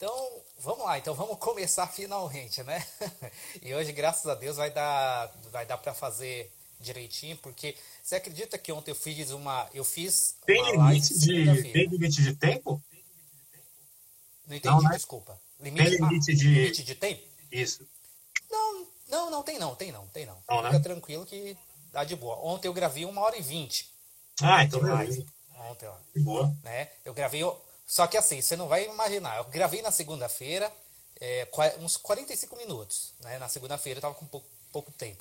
Então, vamos lá. Então, vamos começar finalmente, né? e hoje, graças a Deus, vai dar, vai dar para fazer direitinho, porque você acredita que ontem eu fiz uma, eu fiz tem limite de tem limite de tempo? Não entendi, não, né? desculpa. Limite, tem limite, ah, de... limite de tempo? Isso. Não, não, não tem não, tem não, tem não. não Fica né? tranquilo que dá de boa. Ontem eu gravei uma hora e vinte. Ah, então beleza. Ontem, ó. De boa. Né? Eu gravei só que assim, você não vai imaginar. Eu gravei na segunda-feira, é, uns 45 minutos. Né? Na segunda-feira eu tava com pouco, pouco tempo.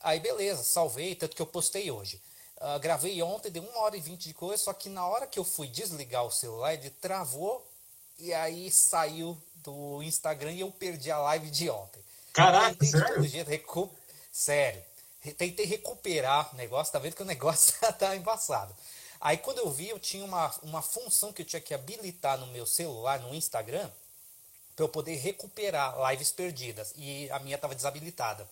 Aí beleza, salvei, tanto que eu postei hoje. Uh, gravei ontem, deu uma hora e vinte de coisa, só que na hora que eu fui desligar o celular, ele travou e aí saiu do Instagram e eu perdi a live de ontem. Caraca, sério? Jeito, recu... Sério. Tentei recuperar o negócio, tá vendo que o negócio tá embaçado. Aí quando eu vi, eu tinha uma, uma função que eu tinha que habilitar no meu celular, no Instagram, para eu poder recuperar lives perdidas. E a minha estava desabilitada.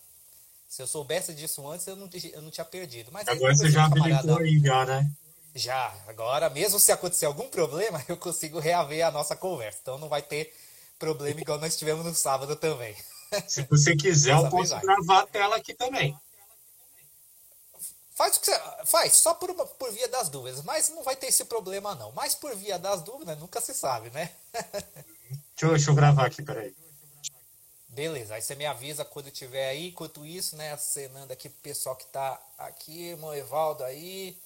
Se eu soubesse disso antes, eu não, eu não tinha perdido. Mas agora você já habilitou aí, já, né? Já. Agora, mesmo se acontecer algum problema, eu consigo reaver a nossa conversa. Então não vai ter problema igual nós tivemos no sábado também. Se você quiser, eu posso gravar a tela aqui também. Faz o que você faz, só por, por via das dúvidas, mas não vai ter esse problema não. Mas por via das dúvidas, nunca se sabe, né? deixa, eu, deixa eu gravar aqui, peraí. Beleza, aí você me avisa quando tiver aí. Enquanto isso, né, acenando aqui pro pessoal que tá aqui, irmão Evaldo aí,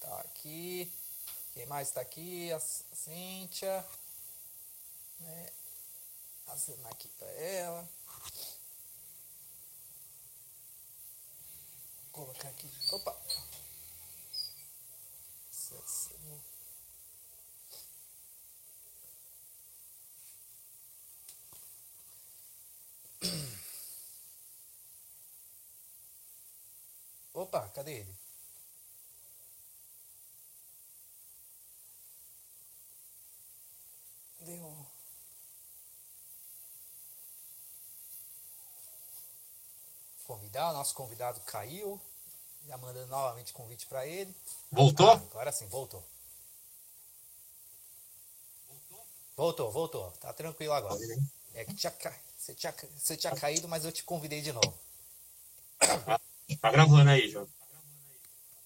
tá aqui. Quem mais tá aqui? A Cíntia. Né? Acenar aqui pra ela. Colocar aqui. Opa! Opa, cadê ele? Deu. convidar, nosso convidado caiu. Já mandando novamente convite para ele. Voltou? Ah, agora sim, voltou. Voltou, voltou. Tá tranquilo agora. É que tinha, você, tinha, você tinha caído, mas eu te convidei de novo. Tá, tá gravando aí, João.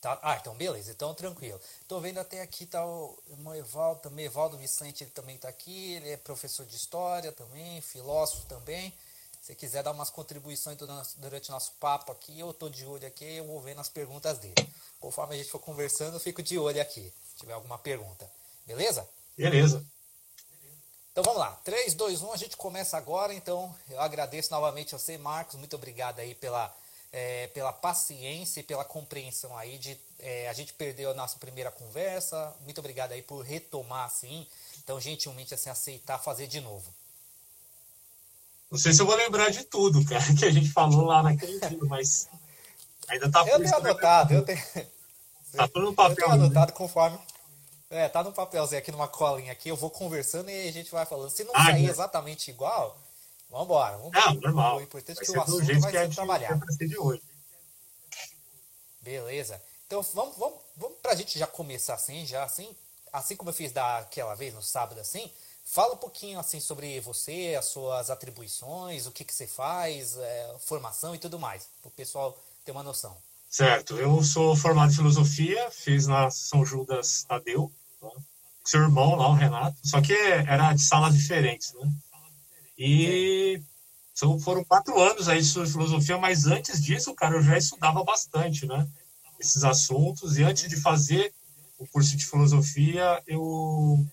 Tá, ah, então beleza, então tranquilo. Tô vendo até aqui tá o irmão Evaldo também, Evaldo Vicente, ele também tá aqui, ele é professor de história também, filósofo também. Se quiser dar umas contribuições durante o nosso papo aqui, eu estou de olho aqui, eu vou vendo as perguntas dele. Conforme a gente for conversando, eu fico de olho aqui, se tiver alguma pergunta. Beleza? Beleza. Então vamos lá. 3, 2, 1, a gente começa agora. Então, eu agradeço novamente a você, Marcos. Muito obrigado aí pela, é, pela paciência e pela compreensão aí de é, a gente perdeu a nossa primeira conversa. Muito obrigado aí por retomar assim. Então, gentilmente assim, aceitar fazer de novo. Não sei se eu vou lembrar de tudo, cara, que a gente falou lá naquele dia, mas ainda tá Eu tenho anotado, eu tenho. Tá tudo no papel. Eu tenho anotado conforme. É, tá no papelzinho aqui, numa colinha aqui, eu vou conversando e a gente vai falando. Se não ah, sair é. exatamente igual, vambora. Vamos não, normal. O importante é que o assunto vai ser trabalhado. De hoje. Beleza. Então vamos, vamos, vamos pra gente já começar assim, já assim, assim como eu fiz daquela vez no sábado assim. Fala um pouquinho assim sobre você, as suas atribuições, o que, que você faz, é, formação e tudo mais, para o pessoal ter uma noção. Certo, eu sou formado em filosofia, fiz na São Judas Tadeu, né? seu irmão lá, o Renato, só que era de salas diferentes, né? E são, foram quatro anos aí de filosofia, mas antes disso, cara, eu já estudava bastante, né? Esses assuntos, e antes de fazer o curso de filosofia, eu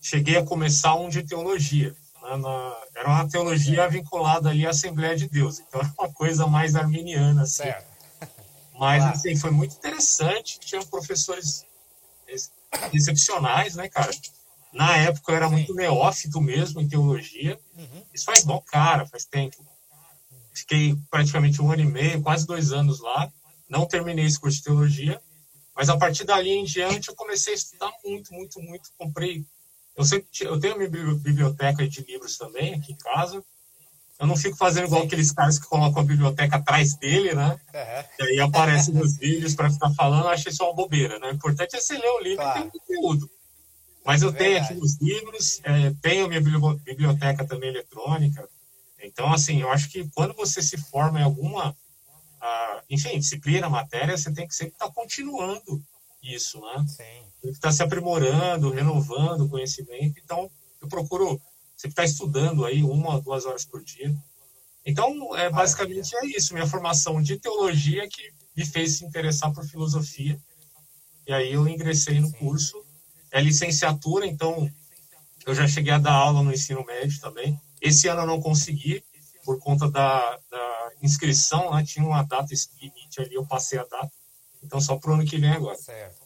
cheguei a começar um de teologia. Né, na, era uma teologia vinculada ali à Assembleia de Deus, então era uma coisa mais arminiana, assim. Certo. Mas, claro. assim, foi muito interessante, tinha professores excepcionais, né, cara? Na época eu era muito neófito mesmo em teologia. Uhum. Isso faz bom, cara, faz tempo. Fiquei praticamente um ano e meio, quase dois anos lá. Não terminei esse curso de teologia, mas a partir dali em diante eu comecei a estudar muito, muito, muito. Comprei eu, sempre, eu tenho minha biblioteca de livros também aqui em casa. Eu não fico fazendo igual aqueles caras que colocam a biblioteca atrás dele, né? Uhum. E aí aparecem nos vídeos para ficar falando. Eu acho isso uma bobeira, né? O importante é você ler o livro claro. e ter conteúdo. Mas eu tenho aqui os livros, é, tenho minha biblioteca também eletrônica. Então, assim, eu acho que quando você se forma em alguma, uh, enfim, disciplina, matéria, você tem que sempre estar tá continuando isso, né? Sim. Tem que estar tá se aprimorando, renovando o conhecimento. Então, eu procuro sempre estar tá estudando aí uma ou duas horas por dia. Então, é, basicamente é isso. Minha formação de teologia que me fez se interessar por filosofia. E aí eu ingressei no curso. É licenciatura, então eu já cheguei a dar aula no ensino médio também. Esse ano eu não consegui, por conta da, da inscrição, né? tinha uma data limite ali, eu passei a data. Então só para o ano que vem agora. Certo.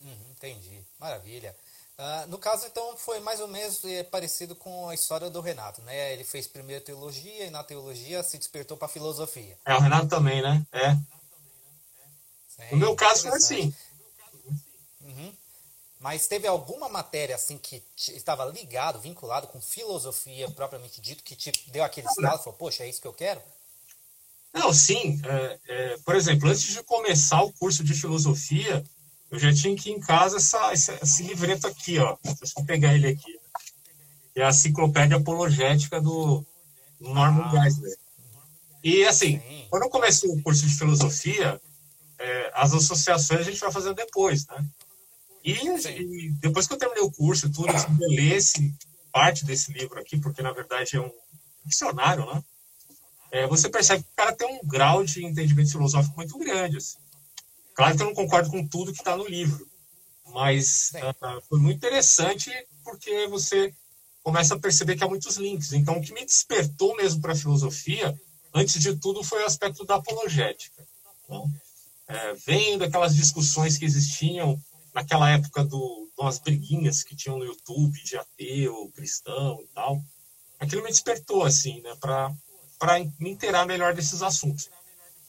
Uhum, entendi. Maravilha. Uh, no caso, então, foi mais ou menos é, parecido com a história do Renato, né? Ele fez primeiro teologia e na teologia se despertou para filosofia. É, o Renato também, né? É. Sim, no meu caso foi assim. Uhum. Mas teve alguma matéria assim que estava ligado, vinculado com filosofia propriamente dito, que te deu aquele estado, falou, poxa, é isso que eu quero? Não, sim. É, é, por exemplo, antes de começar o curso de filosofia, eu já tinha aqui em casa essa, esse, esse livreto aqui, ó. Deixa eu pegar ele aqui. É a Enciclopédia Apologética do, Norman ah. Geisler. E, assim, sim. quando eu comecei o curso de filosofia, é, as associações a gente vai fazendo depois, né? E, e, depois que eu terminei o curso e tudo, eu li esse, parte desse livro aqui, porque na verdade é um dicionário, né? É, você percebe que o cara tem um grau de entendimento filosófico muito grande. Assim. Claro que eu não concordo com tudo que está no livro, mas uh, foi muito interessante porque você começa a perceber que há muitos links. Então, o que me despertou mesmo para a filosofia, antes de tudo, foi o aspecto da apologética. Então, é, vendo aquelas discussões que existiam naquela época do, das briguinhas que tinham no YouTube de ateu, cristão e tal, aquilo me despertou, assim, né, para me inteirar melhor desses assuntos.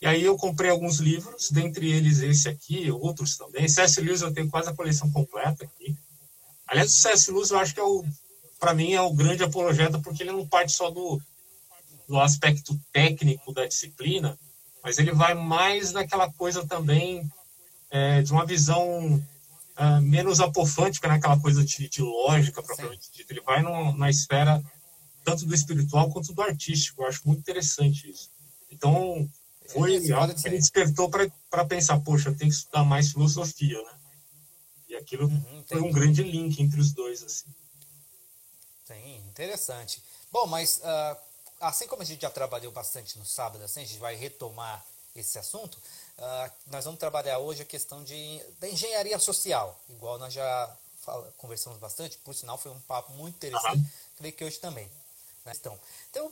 E aí eu comprei alguns livros, dentre eles esse aqui, outros também. C.S. Lewis eu tenho quase a coleção completa aqui. Aliás, o C.S. Lewis eu acho que é o, para mim, é o grande apologeta, porque ele não parte só do, do aspecto técnico da disciplina, mas ele vai mais naquela coisa também é, de uma visão uh, menos apofântica, naquela né? coisa de, de lógica propriamente dita. Ele vai na esfera tanto do espiritual quanto do artístico. Eu acho muito interessante isso. Então, foi algo que me despertou para pensar, poxa, eu tenho que estudar mais filosofia, né? E aquilo uhum, foi um grande link entre os dois, assim. Sim, interessante. Bom, mas uh, assim como a gente já trabalhou bastante no sábado, assim, a gente vai retomar esse assunto. Uh, nós vamos trabalhar hoje a questão de, da engenharia social, igual nós já fala, conversamos bastante, por sinal foi um papo muito interessante, uhum. creio que hoje também. Então, então,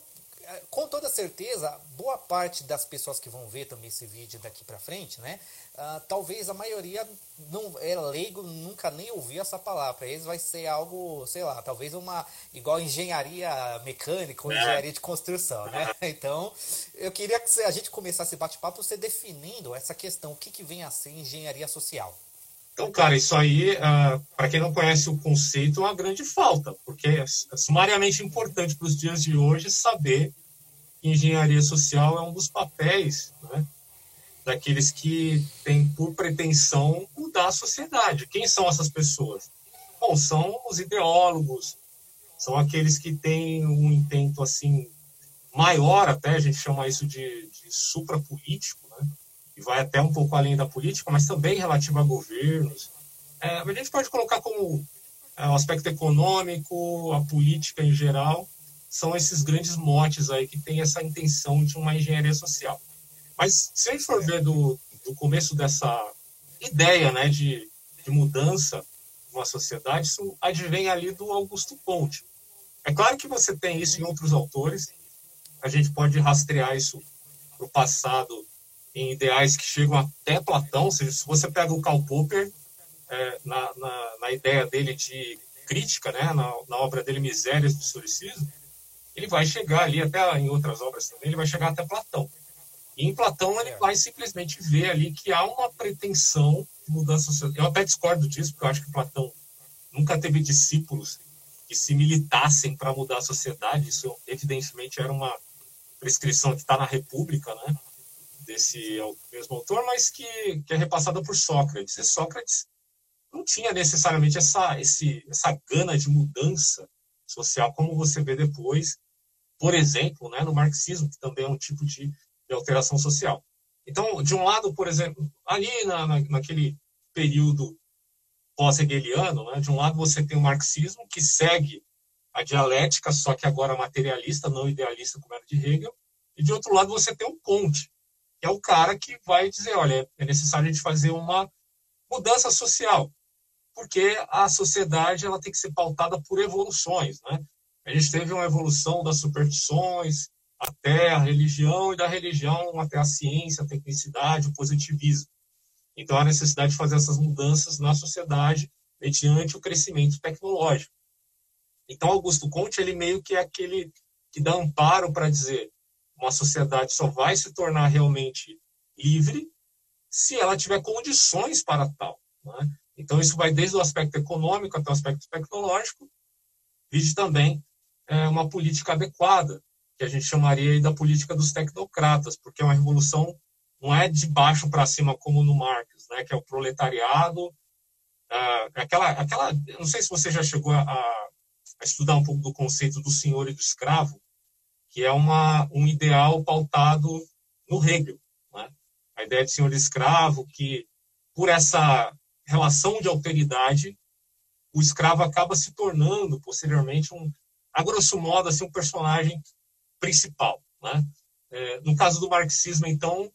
com toda certeza, boa parte das pessoas que vão ver também esse vídeo daqui para frente, né? Uh, talvez a maioria não é leigo, nunca nem ouviu essa palavra. Para eles vai ser algo, sei lá, talvez uma igual engenharia mecânica ou é. engenharia de construção, né? Então, eu queria que a gente começasse esse bate-papo você definindo essa questão, o que, que vem a ser engenharia social. Então, cara, isso aí, uh, ah, para quem não conhece o conceito, é uma grande falta, porque é sumariamente importante para os dias de hoje saber que engenharia social é um dos papéis né, daqueles que têm por pretensão mudar a sociedade. Quem são essas pessoas? Bom, são os ideólogos, são aqueles que têm um intento assim maior até, a gente chama isso de, de suprapolítico? E vai até um pouco além da política, mas também relativo a governos. É, a gente pode colocar como é, o aspecto econômico, a política em geral, são esses grandes motes aí que tem essa intenção de uma engenharia social. Mas se a gente for ver do, do começo dessa ideia né, de, de mudança de uma sociedade, isso advém ali do Augusto Conte. É claro que você tem isso em outros autores, a gente pode rastrear isso para o passado em ideais que chegam até Platão, ou seja, se você pega o Karl Popper, é, na, na, na, ideia dele de crítica, né, na, na obra dele Misérias do Historicismo, ele vai chegar ali, até em outras obras também, ele vai chegar até Platão. E em Platão ele vai simplesmente ver ali que há uma pretensão de mudança social. Eu até discordo disso, porque eu acho que Platão nunca teve discípulos que se militassem para mudar a sociedade. Isso, evidentemente, era uma prescrição que está na República, né? Desse mesmo autor, mas que, que é repassada por Sócrates. E Sócrates não tinha necessariamente essa, esse, essa gana de mudança social, como você vê depois, por exemplo, né, no marxismo, que também é um tipo de, de alteração social. Então, de um lado, por exemplo, ali na, na, naquele período pós-hegeliano, né, de um lado você tem o marxismo, que segue a dialética, só que agora materialista, não idealista, como era de Hegel, e de outro lado você tem o Conte, que é o cara que vai dizer, olha, é necessário a gente fazer uma mudança social, porque a sociedade ela tem que ser pautada por evoluções, né? A gente teve uma evolução das superstições até a religião e da religião até a ciência, a tecnicidade, o positivismo. Então há necessidade de fazer essas mudanças na sociedade mediante o crescimento tecnológico. Então Augusto Conte ele meio que é aquele que dá amparo para dizer uma sociedade só vai se tornar realmente livre se ela tiver condições para tal. Né? Então, isso vai desde o aspecto econômico até o aspecto tecnológico, vide também é, uma política adequada, que a gente chamaria da política dos tecnocratas, porque é uma revolução não é de baixo para cima como no Marx, né, que é o proletariado, é, aquela, aquela, não sei se você já chegou a, a, estudar um pouco do conceito do senhor e do escravo, que é uma, um ideal pautado no Hegel, né? a ideia de senhor escravo, que por essa relação de alteridade, o escravo acaba se tornando posteriormente um, a grosso modo, assim, um personagem principal, né? É, no caso do marxismo, então,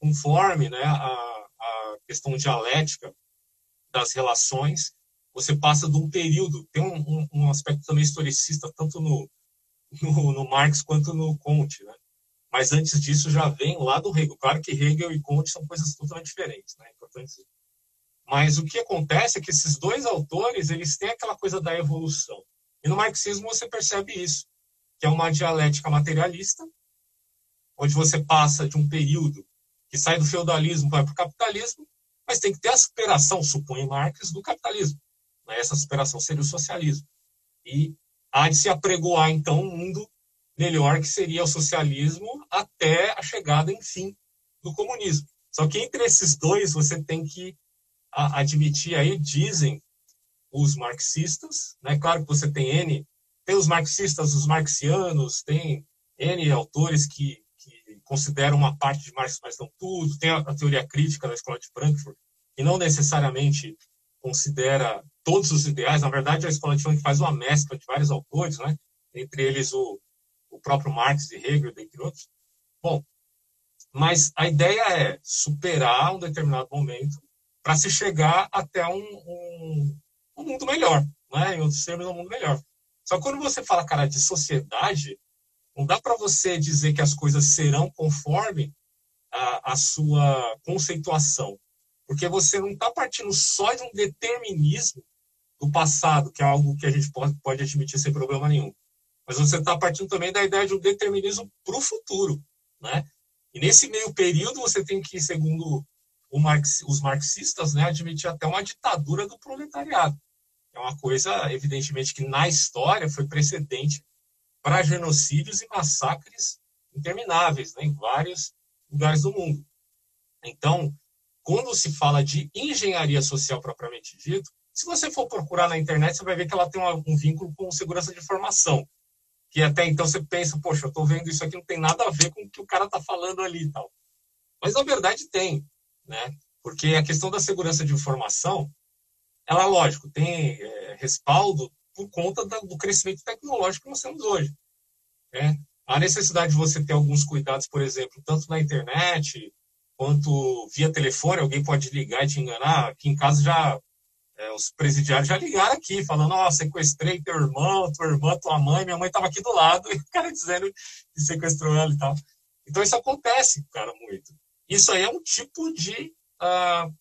conforme né, a, a questão dialética das relações, você passa de um período, tem um, um, um aspecto também historicista, tanto no, no, no, Marx quanto no Comte, né? Mas antes disso já vem lá do Hegel. Claro que Hegel e Comte são coisas totalmente diferentes, né? Importante. Mas o que acontece é que esses dois autores, eles têm aquela coisa da evolução. E no marxismo você percebe isso, que é uma dialética materialista, onde você passa de um período que sai do feudalismo vai para o capitalismo, mas tem que ter a superação, supõe Marx, do capitalismo. Né? Essa superação seria o socialismo. E há de se apregoar, então, um mundo melhor que seria o socialismo até a chegada, enfim, do comunismo. Só que entre esses dois você tem que admitir aí, dizem os marxistas, né? Claro que você tem N, tem os marxistas, os marxianos, tem N autores que, que consideram uma parte de Marx, mas não tudo, tem a, a teoria crítica da escola de Frankfurt, que não necessariamente considera todos os ideais, na verdade a escola de Frankfurt faz uma mescla de vários autores, né? Entre eles o, o próprio Marx e Hegel, dentre outros. Bom, mas a ideia é superar um determinado momento para se chegar até um, um, um, mundo melhor, né? em outros termos, um mundo melhor. Só que quando você fala, cara, de sociedade, não dá para você dizer que as coisas serão conforme a, a sua conceituação, porque você não está partindo só de um determinismo do passado, que é algo que a gente pode, pode admitir sem problema nenhum, mas você está partindo também da ideia de um determinismo para o futuro, né? E nesse meio período você tem que, segundo Marx, os marxistas né, admitiam até uma ditadura do proletariado. É uma coisa, evidentemente, que na história foi precedente para genocídios e massacres intermináveis né, em vários lugares do mundo. Então, quando se fala de engenharia social propriamente dito, se você for procurar na internet, você vai ver que ela tem um vínculo com segurança de informação. Que até então você pensa, poxa, eu estou vendo isso aqui, não tem nada a ver com o que o cara está falando ali e tal. Mas na verdade tem né? Porque a questão da segurança de informação, ela, lógico, tem é, respaldo por conta do crescimento tecnológico que nós temos hoje. Né? A necessidade de você ter alguns cuidados, por exemplo, tanto na internet quanto via telefone, alguém pode ligar e te enganar. Aqui em casa já é, os presidiários já ligaram aqui, falando, ó, oh, sequestrei teu irmão, tua irmã, tua mãe, minha mãe estava aqui do lado, e o cara dizendo que sequestrou ela e tal. Então isso acontece, cara, muito. Isso aí é um tipo de uh,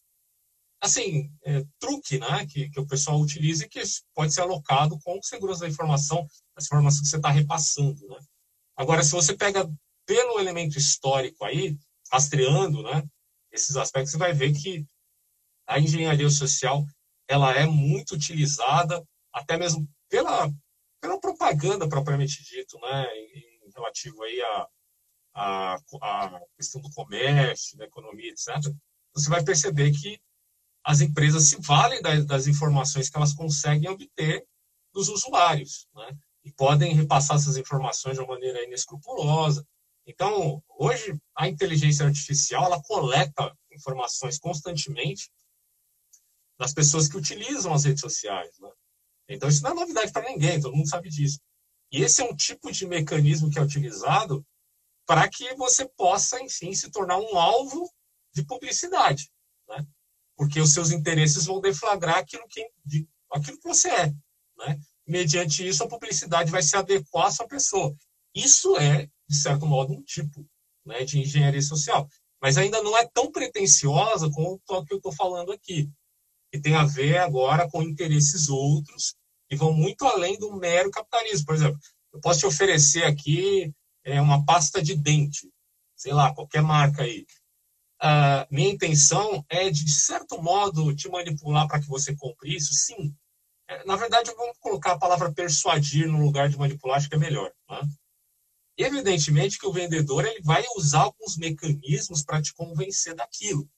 assim, é, truque né, que, que o pessoal utiliza e que pode ser alocado com segurança da informação, as informações que você está repassando. Né? Agora, se você pega pelo elemento histórico aí, rastreando né, esses aspectos, você vai ver que a engenharia social ela é muito utilizada, até mesmo pela, pela propaganda propriamente dito, né, em, em relativo aí a, a, a questão do comércio, da economia, etc., você vai perceber que as empresas se valem das, das informações que elas conseguem obter dos usuários, né? E podem repassar essas informações de uma maneira inescrupulosa. Então, hoje, a inteligência artificial, ela coleta informações constantemente das pessoas que utilizam as redes sociais, né? Então, isso não é novidade para ninguém, todo mundo sabe disso. E esse é um tipo de mecanismo que é utilizado para que você possa, enfim, se tornar um alvo de publicidade, né? Porque os seus interesses vão deflagrar aquilo que, de, aquilo que você é, né? Mediante isso, a publicidade vai se adequar à sua pessoa. Isso é, de certo modo, um tipo né, de engenharia social. Mas ainda não é tão pretensiosa como o que eu estou falando aqui, que tem a ver agora com interesses outros e vão muito além do mero capitalismo. Por exemplo, eu posso te oferecer aqui é, uma pasta de dente, sei lá, qualquer marca aí. Uh, minha intenção é, de certo modo, te manipular para que você compre isso? Sim. É, na verdade, vamos colocar a palavra persuadir no lugar de manipular, acho que é melhor. Né? Evidentemente que o vendedor ele vai usar alguns mecanismos para te convencer daquilo.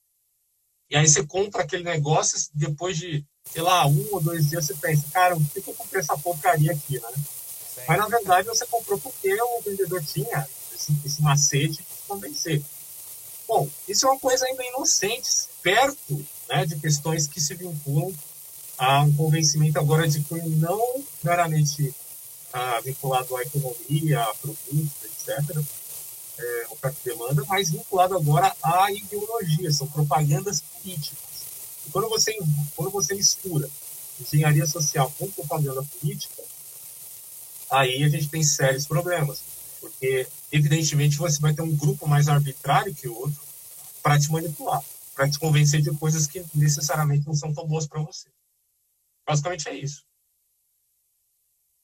E aí você compra aquele negócio, depois de sei lá, um ou dois dias você pensa, cara, por que eu comprei essa porcaria aqui, né? Sim. Mas na verdade você comprou porque o vendedor tinha esse, esse macete de convencer. Bom, isso é uma coisa ainda inocente, perto né, de questões que se vinculam a um convencimento agora de cunho não meramente ah, vinculado à economia, a produtos, etc., é, oferta e demanda, mas vinculado agora à ideologia, são propagandas políticas. E quando você, quando você mistura engenharia social com propaganda política, aí a gente tem sérios problemas. Porque, evidentemente, você vai ter um grupo mais arbitrário que o outro para te manipular, para te convencer de coisas que necessariamente não são tão boas para você. Basicamente é isso.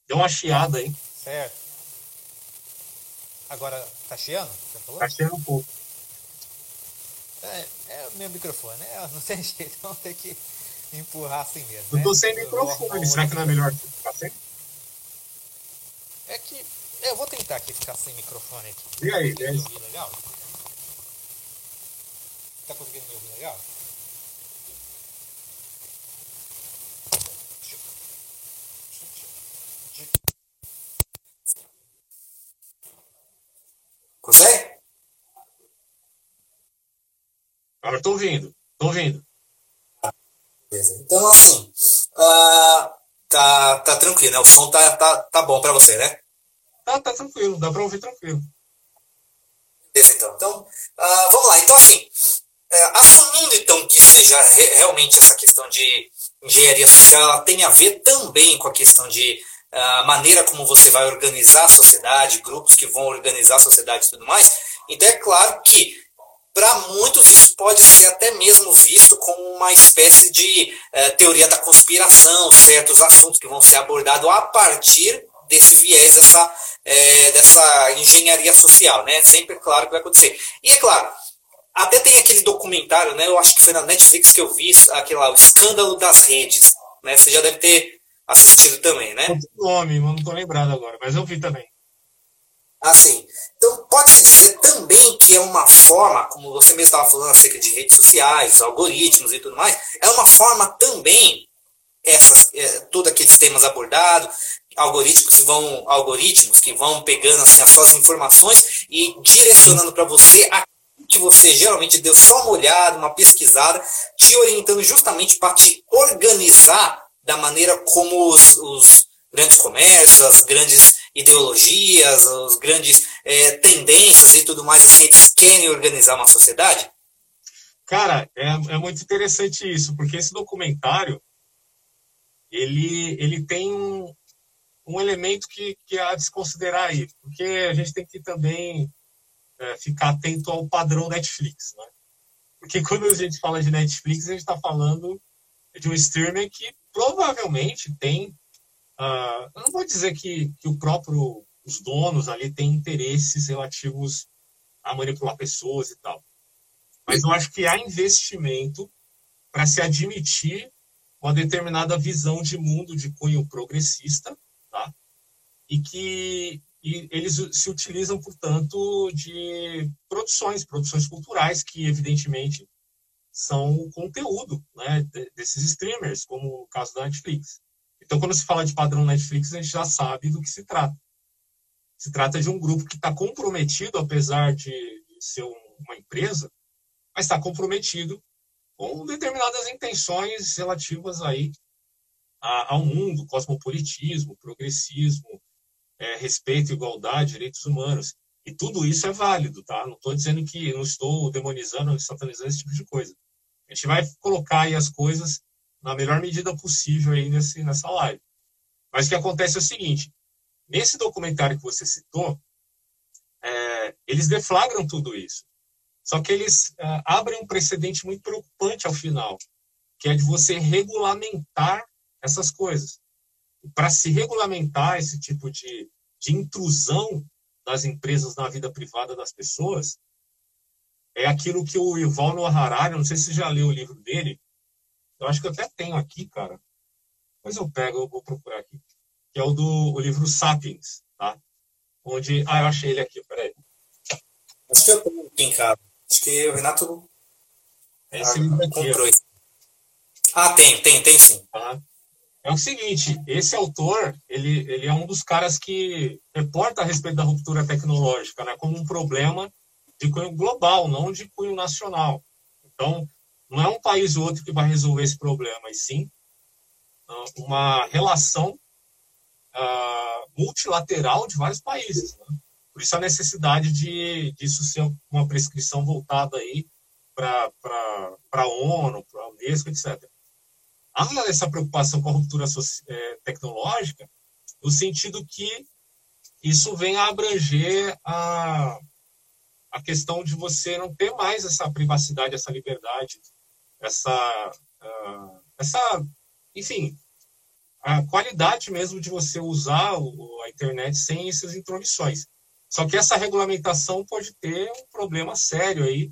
Deu uma chiada aí. Certo. Agora, tá chiando? Você falou? Tá chiando um pouco. É, é o meu microfone, é, não tem jeito, vamos ter que empurrar assim mesmo. Eu tô né? sem microfone, será que não é melhor ficar sem? É que eu vou tentar aqui ficar sem microfone aqui. E aí, tá me ouvir legal? Tá conseguindo me ouvir legal? Consegue? Agora estou ouvindo, estou ouvindo. Então, assim, uh, tá, tá tranquilo, né? O som tá, tá, tá bom para você, né? Tá, tá tranquilo, dá para ouvir tranquilo. Beleza, então. Então, uh, vamos lá. Então, assim, é, assumindo, então, que seja re realmente essa questão de engenharia social, ela tem a ver também com a questão de a maneira como você vai organizar a sociedade, grupos que vão organizar a sociedade e tudo mais. Então, é claro que para muitos isso pode ser até mesmo visto como uma espécie de uh, teoria da conspiração, certos assuntos que vão ser abordados a partir desse viés dessa, é, dessa engenharia social, né? Sempre é claro que vai acontecer. E é claro, até tem aquele documentário, né? Eu acho que foi na Netflix que eu vi aquele lá, o escândalo das redes, né? Você já deve ter assistido também, né? O nome, não estou lembrado agora, mas eu vi também. Assim, então pode-se dizer também que é uma forma, como você mesmo estava falando acerca de redes sociais, algoritmos e tudo mais, é uma forma também, essas, é, todos aqueles temas abordados, algoritmos que vão, algoritmos que vão pegando assim, as suas informações e direcionando para você a que você geralmente deu só uma olhada, uma pesquisada, te orientando justamente para te organizar da maneira como os, os grandes comércios, as grandes ideologias, as grandes é, tendências e tudo mais, eles querem organizar uma sociedade? Cara, é, é muito interessante isso, porque esse documentário, ele, ele tem um, um elemento que, que há de se considerar aí, porque a gente tem que também é, ficar atento ao padrão Netflix, né? Porque quando a gente fala de Netflix, a gente está falando de um streamer que provavelmente tem Uh, eu não vou dizer que, que o próprio os donos ali têm interesses relativos a manipular pessoas e tal. Mas eu acho que há investimento para se admitir uma determinada visão de mundo de cunho progressista, tá? E que e eles se utilizam, portanto, de produções, produções culturais que, evidentemente, são o conteúdo né, desses streamers, como o caso da Netflix. Então, quando se fala de padrão Netflix, a gente já sabe do que se trata. Se trata de um grupo que está comprometido, apesar de ser uma empresa, mas está comprometido com determinadas intenções relativas aí ao mundo, cosmopolitismo, progressismo, é, respeito, igualdade, direitos humanos. E tudo isso é válido, tá? Não estou dizendo que não estou demonizando, satanizando esse tipo de coisa. A gente vai colocar aí as coisas na melhor medida possível aí nesse, nessa live. Mas o que acontece é o seguinte: nesse documentário que você citou, é, eles deflagram tudo isso. Só que eles é, abrem um precedente muito preocupante ao final, que é de você regulamentar essas coisas. Para se regulamentar esse tipo de, de intrusão das empresas na vida privada das pessoas, é aquilo que o Yuval Noah Harari, não sei se você já leu o livro dele, eu acho que eu até tenho aqui, cara. Mas eu pego, eu vou procurar aqui. Que é o do o livro Sapiens, tá? Onde. Ah, eu achei ele aqui, peraí. Acho que eu tenho aqui em casa. Acho que o Renato. É esse livro aqui. Comprou. Ah, tem, tem, tem sim. Tá? É o seguinte, esse autor, ele, ele é um dos caras que reporta a respeito da ruptura tecnológica, né, como um problema de cunho global, não de cunho nacional. Então, não é um país ou outro que vai resolver esse problema, e sim ah, uma relação uh, multilateral de vários países. Né? Por isso a necessidade de disso ser uma prescrição voltada aí para a ONU, para a Unesco, etc. Há essa preocupação com a ruptura é, tecnológica no sentido que isso vem a abranger a, a questão de você não ter mais essa privacidade, essa liberdade, essa, uh, essa enfim, a qualidade mesmo de você usar a internet sem essas intromissões. Só que essa regulamentação pode ter um problema sério aí,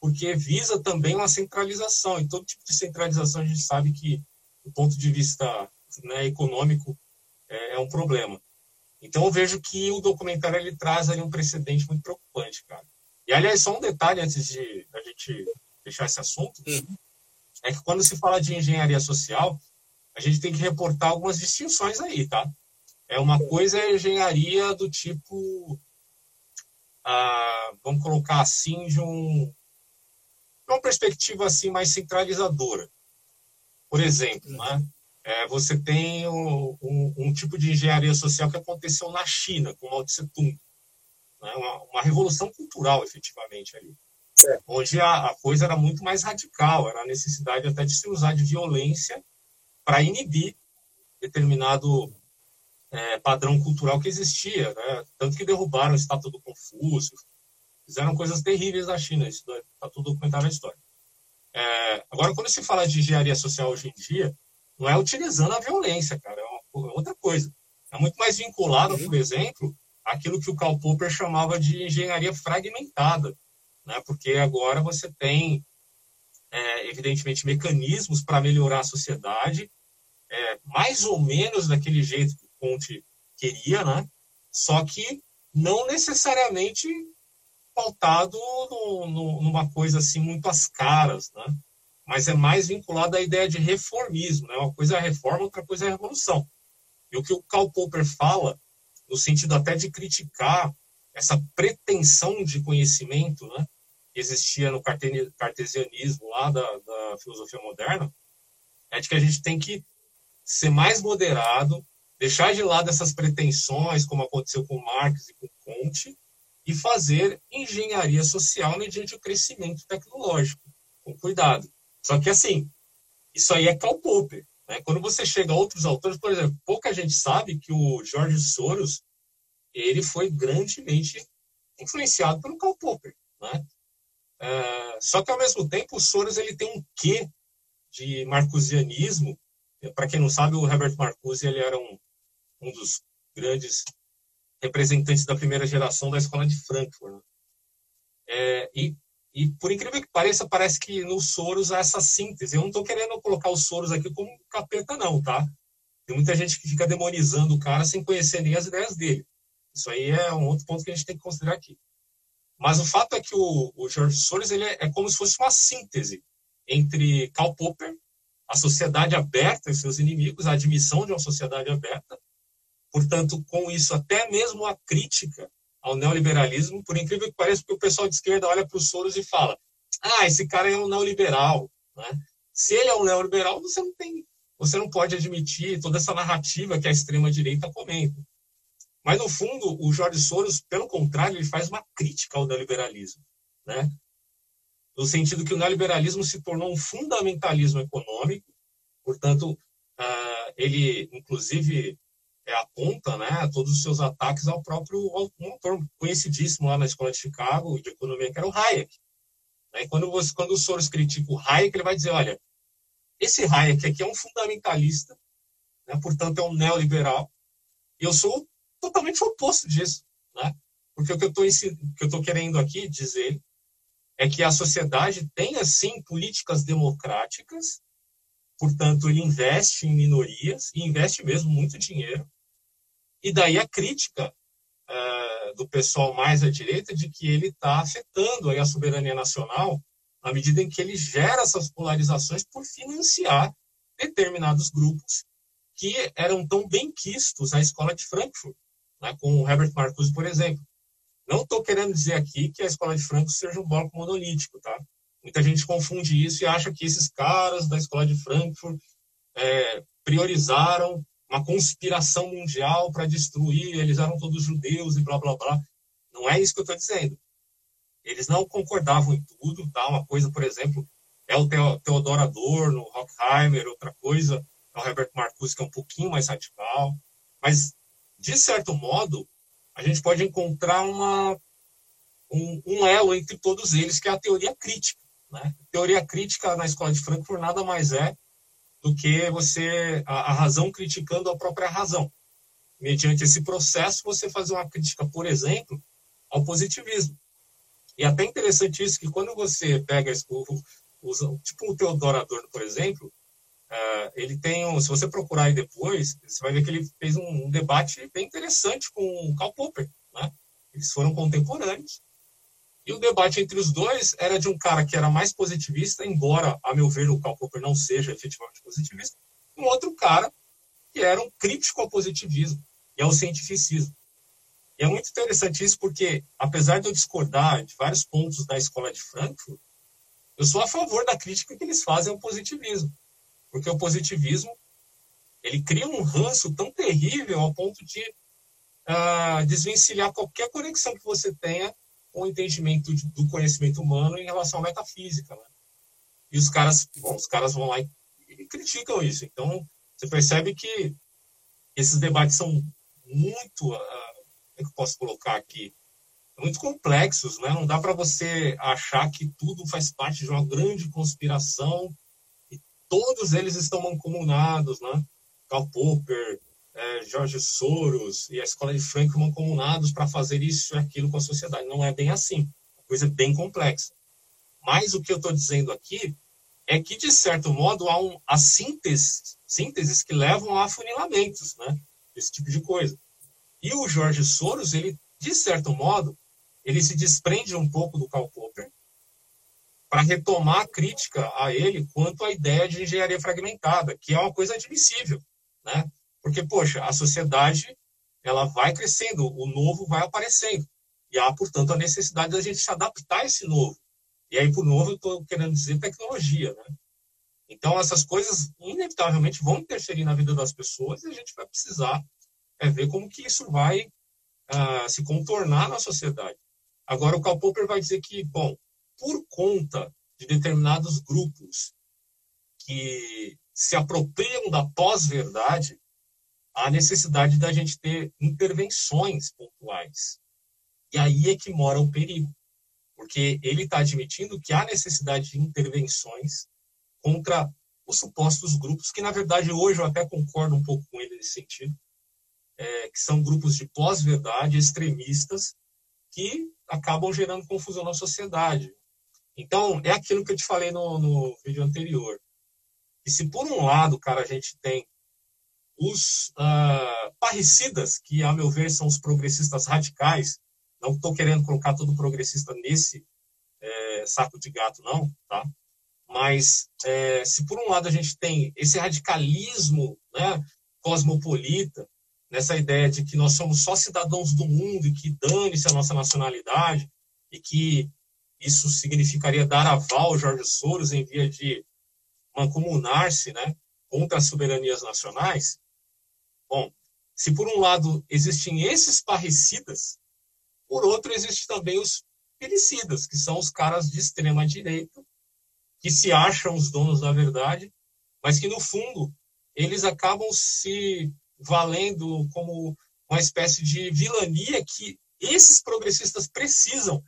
porque visa também uma centralização. E todo tipo de centralização a gente sabe que, do ponto de vista né, econômico, é, é, um problema. Então eu vejo que o documentário ele traz ali um precedente muito preocupante, cara. E aliás, só um detalhe antes de a gente fechar esse assunto, uhum. é que quando se fala de engenharia social, a gente tem que reportar algumas distinções aí, tá? É uma coisa é engenharia do tipo, ah, vamos colocar assim, de um, uma perspectiva assim mais centralizadora. Por exemplo, uhum. né? É, você tem um, um, um, tipo de engenharia social que aconteceu na China, com Mao Tse Tung. Né? Uma, uma revolução cultural, efetivamente, ali onde a, a, coisa era muito mais radical, era a necessidade até de se usar de violência para inibir determinado é, padrão cultural que existia, né? tanto que derrubaram a estátua do Confúcio, fizeram coisas terríveis na China, isso está tudo documentado na história. É, agora, quando se fala de engenharia social hoje em dia, não é utilizando a violência, cara, é, uma, é outra coisa. É muito mais vinculado, por exemplo, àquilo que o Karl Popper chamava de engenharia fragmentada, né? porque agora você tem, é, evidentemente, mecanismos para melhorar a sociedade, é, mais ou menos daquele jeito que o Conte queria, né? só que não necessariamente pautado no, no, numa coisa assim muito às caras, né? mas é mais vinculado à ideia de reformismo. Né? Uma coisa é a reforma, outra coisa é a revolução. E o que o Karl Popper fala, no sentido até de criticar essa pretensão de conhecimento né, que existia no cartesianismo lá da, da filosofia moderna, é de que a gente tem que ser mais moderado, deixar de lado essas pretensões, como aconteceu com Marx e com Comte, e fazer engenharia social mediante o crescimento tecnológico, com cuidado. Só que, assim, isso aí é Karl Popper. Né? Quando você chega a outros autores, por exemplo, pouca gente sabe que o George Soros ele foi grandemente influenciado pelo Karl Popper. Né? É, só que, ao mesmo tempo, o Soros ele tem um quê de marcusianismo. Para quem não sabe, o Herbert Marcuse ele era um, um dos grandes representantes da primeira geração da escola de Frankfurt. Né? É, e, e, por incrível que pareça, parece que no Soros há essa síntese. Eu não estou querendo colocar o Soros aqui como capeta, não, tá? Tem muita gente que fica demonizando o cara sem conhecer nem as ideias dele. Isso aí é um outro ponto que a gente tem que considerar aqui. Mas o fato é que o, o George Soros ele é, é, como se fosse uma síntese entre Karl Popper, a sociedade aberta e seus inimigos, a admissão de uma sociedade aberta, portanto, com isso, até mesmo a crítica ao neoliberalismo, por incrível que pareça, porque o pessoal de esquerda olha para os Soros e fala: ah, esse cara é um neoliberal. Né? Se ele é um neoliberal, você não tem, você não pode admitir toda essa narrativa que a extrema direita comenta. Mas no fundo, o Jorge Soros, pelo contrário, ele faz uma crítica ao neoliberalismo, né? No sentido que o neoliberalismo se tornou um fundamentalismo econômico, portanto, uh, ele inclusive é, aponta, né, todos os seus ataques ao próprio um autor conhecidíssimo lá na escola de Chicago de economia, que era o Hayek. Né? Quando, você, quando o Soros critica o Hayek, ele vai dizer, olha, esse Hayek aqui é um fundamentalista, né? portanto é um neoliberal, e eu sou totalmente oposto disso. Né? Porque o que eu estou querendo aqui dizer é que a sociedade tem, assim, políticas democráticas, portanto, ele investe em minorias, e investe mesmo muito dinheiro, e daí a crítica uh, do pessoal mais à direita de que ele está afetando a soberania nacional à medida em que ele gera essas polarizações por financiar determinados grupos que eram tão bem quistos à escola de Frankfurt, né, com o Herbert Marcuse, por exemplo. Não estou querendo dizer aqui que a escola de Frankfurt seja um bloco monolítico, tá? Muita gente confunde isso e acha que esses caras da escola de Frankfurt é, priorizaram uma conspiração mundial para destruir, eles eram todos judeus e blá blá blá. Não é isso que eu estou dizendo. Eles não concordavam em tudo, tá? Uma coisa, por exemplo, é o Theodor Adorno, Horkheimer, outra coisa é o Herbert Marcuse, que é um pouquinho mais radical. Mas, de certo modo, a gente pode encontrar uma, um, um elo entre todos eles, que é a teoria crítica. Né? Teoria crítica na escola de Frankfurt nada mais é do que você a, a, razão criticando a própria razão. Mediante esse processo, você fazer uma crítica, por exemplo, ao positivismo. E é até interessante isso que quando você pega usa, tipo o Theodor Adorno, por exemplo, uh, ele tem, um, se você procurar aí depois, você vai ver que ele fez um, um debate bem interessante com o Karl Popper, né? Eles foram contemporâneos e o debate entre os dois era de um cara que era mais positivista, embora, a meu ver, o Karl Popper não seja efetivamente positivista, um outro cara que era um crítico ao positivismo e ao cientificismo. E é muito interessante isso porque, apesar de eu discordar de vários pontos da escola de Frankfurt, eu sou a favor da crítica que eles fazem ao positivismo. Porque o positivismo, ele cria um ranço tão terrível ao ponto de uh, desvencilhar qualquer conexão que você tenha com o entendimento do conhecimento humano em relação à metafísica. Né? E os caras, bom, os caras vão lá e, e criticam isso. Então, você percebe que esses debates são muito, uh, como é que eu posso colocar aqui? Muito complexos, né? Não dá para você achar que tudo faz parte de uma grande conspiração e todos eles estão mancomunados, né? Karl Popper, é, Jorge Soros e a escola de Frankfurt mancomunados para fazer isso e aquilo com a sociedade. Não é bem assim. A coisa é bem complexa. Mas o que eu estou dizendo aqui é que, de certo modo, há, um, há síntese, sínteses que levam a afunilamentos, né? Esse tipo de coisa. E o Jorge Soros, ele, de certo modo, ele se desprende um pouco do Karl Popper para retomar a crítica a ele quanto à ideia de engenharia fragmentada, que é uma coisa admissível, né? Porque, poxa, a sociedade ela vai crescendo, o novo vai aparecendo. E há, portanto, a necessidade da gente se adaptar a esse novo. E aí, por novo, eu estou querendo dizer tecnologia, né? Então, essas coisas, inevitavelmente, vão interferir na vida das pessoas e a gente vai precisar é, ver como que isso vai uh, se contornar na sociedade. Agora, o Karl Popper vai dizer que, bom, por conta de determinados grupos que se apropriam da pós-verdade, a necessidade da gente ter intervenções pontuais. E aí é que mora o perigo, porque ele está admitindo que há necessidade de intervenções contra os supostos grupos, que na verdade hoje eu até concordo um pouco com ele nesse sentido, é, que são grupos de pós-verdade, extremistas, que acabam gerando confusão na sociedade. Então, é aquilo que eu te falei no, no vídeo anterior. E se por um lado, cara, a gente tem os uh, parricidas, que, a meu ver, são os progressistas radicais. Não estou querendo colocar todo progressista nesse é, saco de gato, não, tá? Mas é, se por um lado a gente tem esse radicalismo né, cosmopolita, nessa ideia de que nós somos só cidadãos do mundo e que dane-se a nossa nacionalidade, e que isso significaria dar aval ao Jorge Soros em via de mancomunar-se né, contra as soberanias nacionais, bom, se por um lado existem esses parricidas, por outro existe também os felicidas, que são os caras de extrema direita, que se acham os donos da verdade, mas que no fundo eles acabam se valendo como uma espécie de vilania que esses progressistas precisam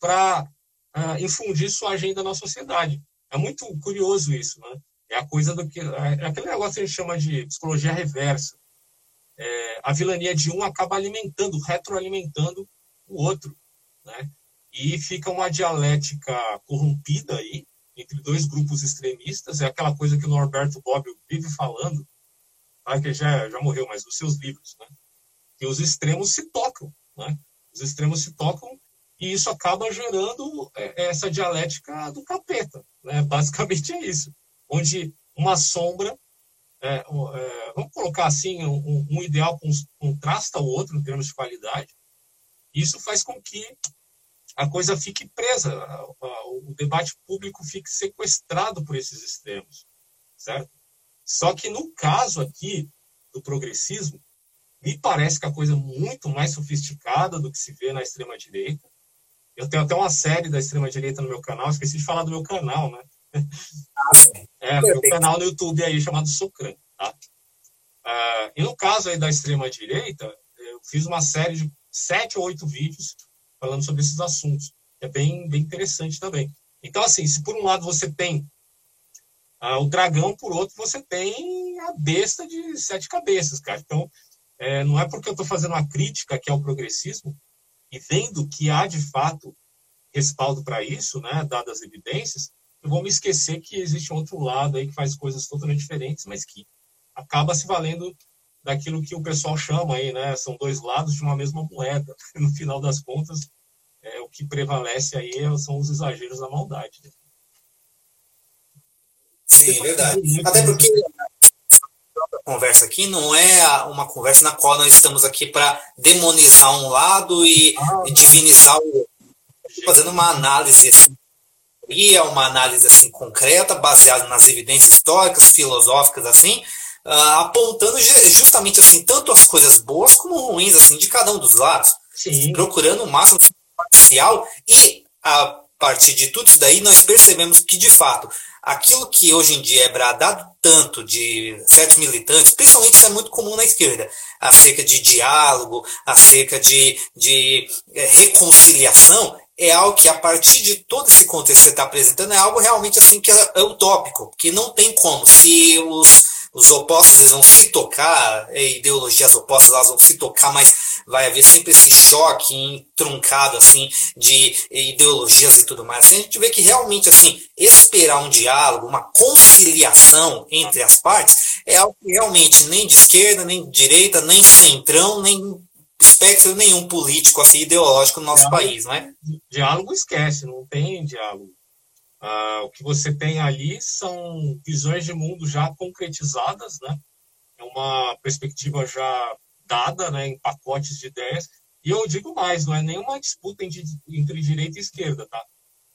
para uh, ah, infundir sua agenda na sociedade. É muito curioso isso, né? É a coisa do que é aquele negócio que a gente chama de psicologia reversa. É, a vilania de um acaba alimentando, retroalimentando o outro, né? E fica uma dialética corrompida aí entre dois grupos extremistas. É aquela coisa que o Norberto Bobbio vive falando, tá? que já já morreu, mas nos seus livros, né? Que os extremos se tocam, né? Os extremos se tocam e isso acaba gerando é, essa dialética do capeta. Né? Basicamente é isso, onde uma sombra, é, é, vamos colocar assim, um, um ideal contrasta o outro em termos de qualidade, isso faz com que a coisa fique presa, o debate público fique sequestrado por esses extremos, certo? Só que no caso aqui do progressismo, me parece que a coisa é muito mais sofisticada do que se vê na extrema direita, eu tenho até uma série da extrema-direita no meu canal, esqueci de falar do meu canal, né? É, meu canal no YouTube aí chamado Socran, tá? Uh, e no caso aí da extrema-direita, eu fiz uma série de sete ou oito vídeos falando sobre esses assuntos. É bem, bem interessante também. Então, assim, se por um lado você tem uh, o dragão, por outro você tem a besta de sete cabeças, cara. Então, é, não é porque eu estou fazendo uma crítica que é o progressismo e vendo que há de fato respaldo para isso, né, dadas as evidências, eu vou me esquecer que existe um outro lado aí que faz coisas totalmente diferentes, mas que acaba se valendo daquilo que o pessoal chama aí, né, são dois lados de uma mesma moeda. No final das contas, é, o que prevalece aí são os exageros da maldade. Sim, verdade. Até porque conversa aqui não é uma conversa na qual nós estamos aqui para demonizar um lado e, ah, divinizar o outro. Fazendo uma análise assim, e é uma análise assim concreta, baseada nas evidências históricas, filosóficas assim, uh, apontando justamente assim tanto as coisas boas como ruins assim de cada um dos lados, Sim. procurando o máximo parcial e a partir de tudo isso daí nós percebemos que de fato aquilo que hoje em dia é bradado tanto de certos militantes, principalmente isso é muito comum na esquerda, acerca de diálogo, acerca de, de é, reconciliação, é algo que, a partir de todo esse contexto que você está apresentando, é algo realmente assim que é, é utópico, que não tem como. Se os, os opostos eles vão se tocar, é, ideologias opostas elas vão se tocar, mas vai haver sempre esse choque truncado assim de ideologias e tudo mais. Assim, a gente vê que realmente assim esperar um diálogo, uma conciliação entre as partes é algo que realmente nem de esquerda, nem de direita, nem centrão, nem espectro nenhum político assim ideológico no nosso diálogo, país, né? Diálogo esquece, não tem diálogo. Ah, o que você tem ali são visões de mundo já concretizadas, né? É uma perspectiva já dada, né, em pacotes de ideias. E eu digo mais, não é nenhuma disputa entre, entre direita e esquerda, tá?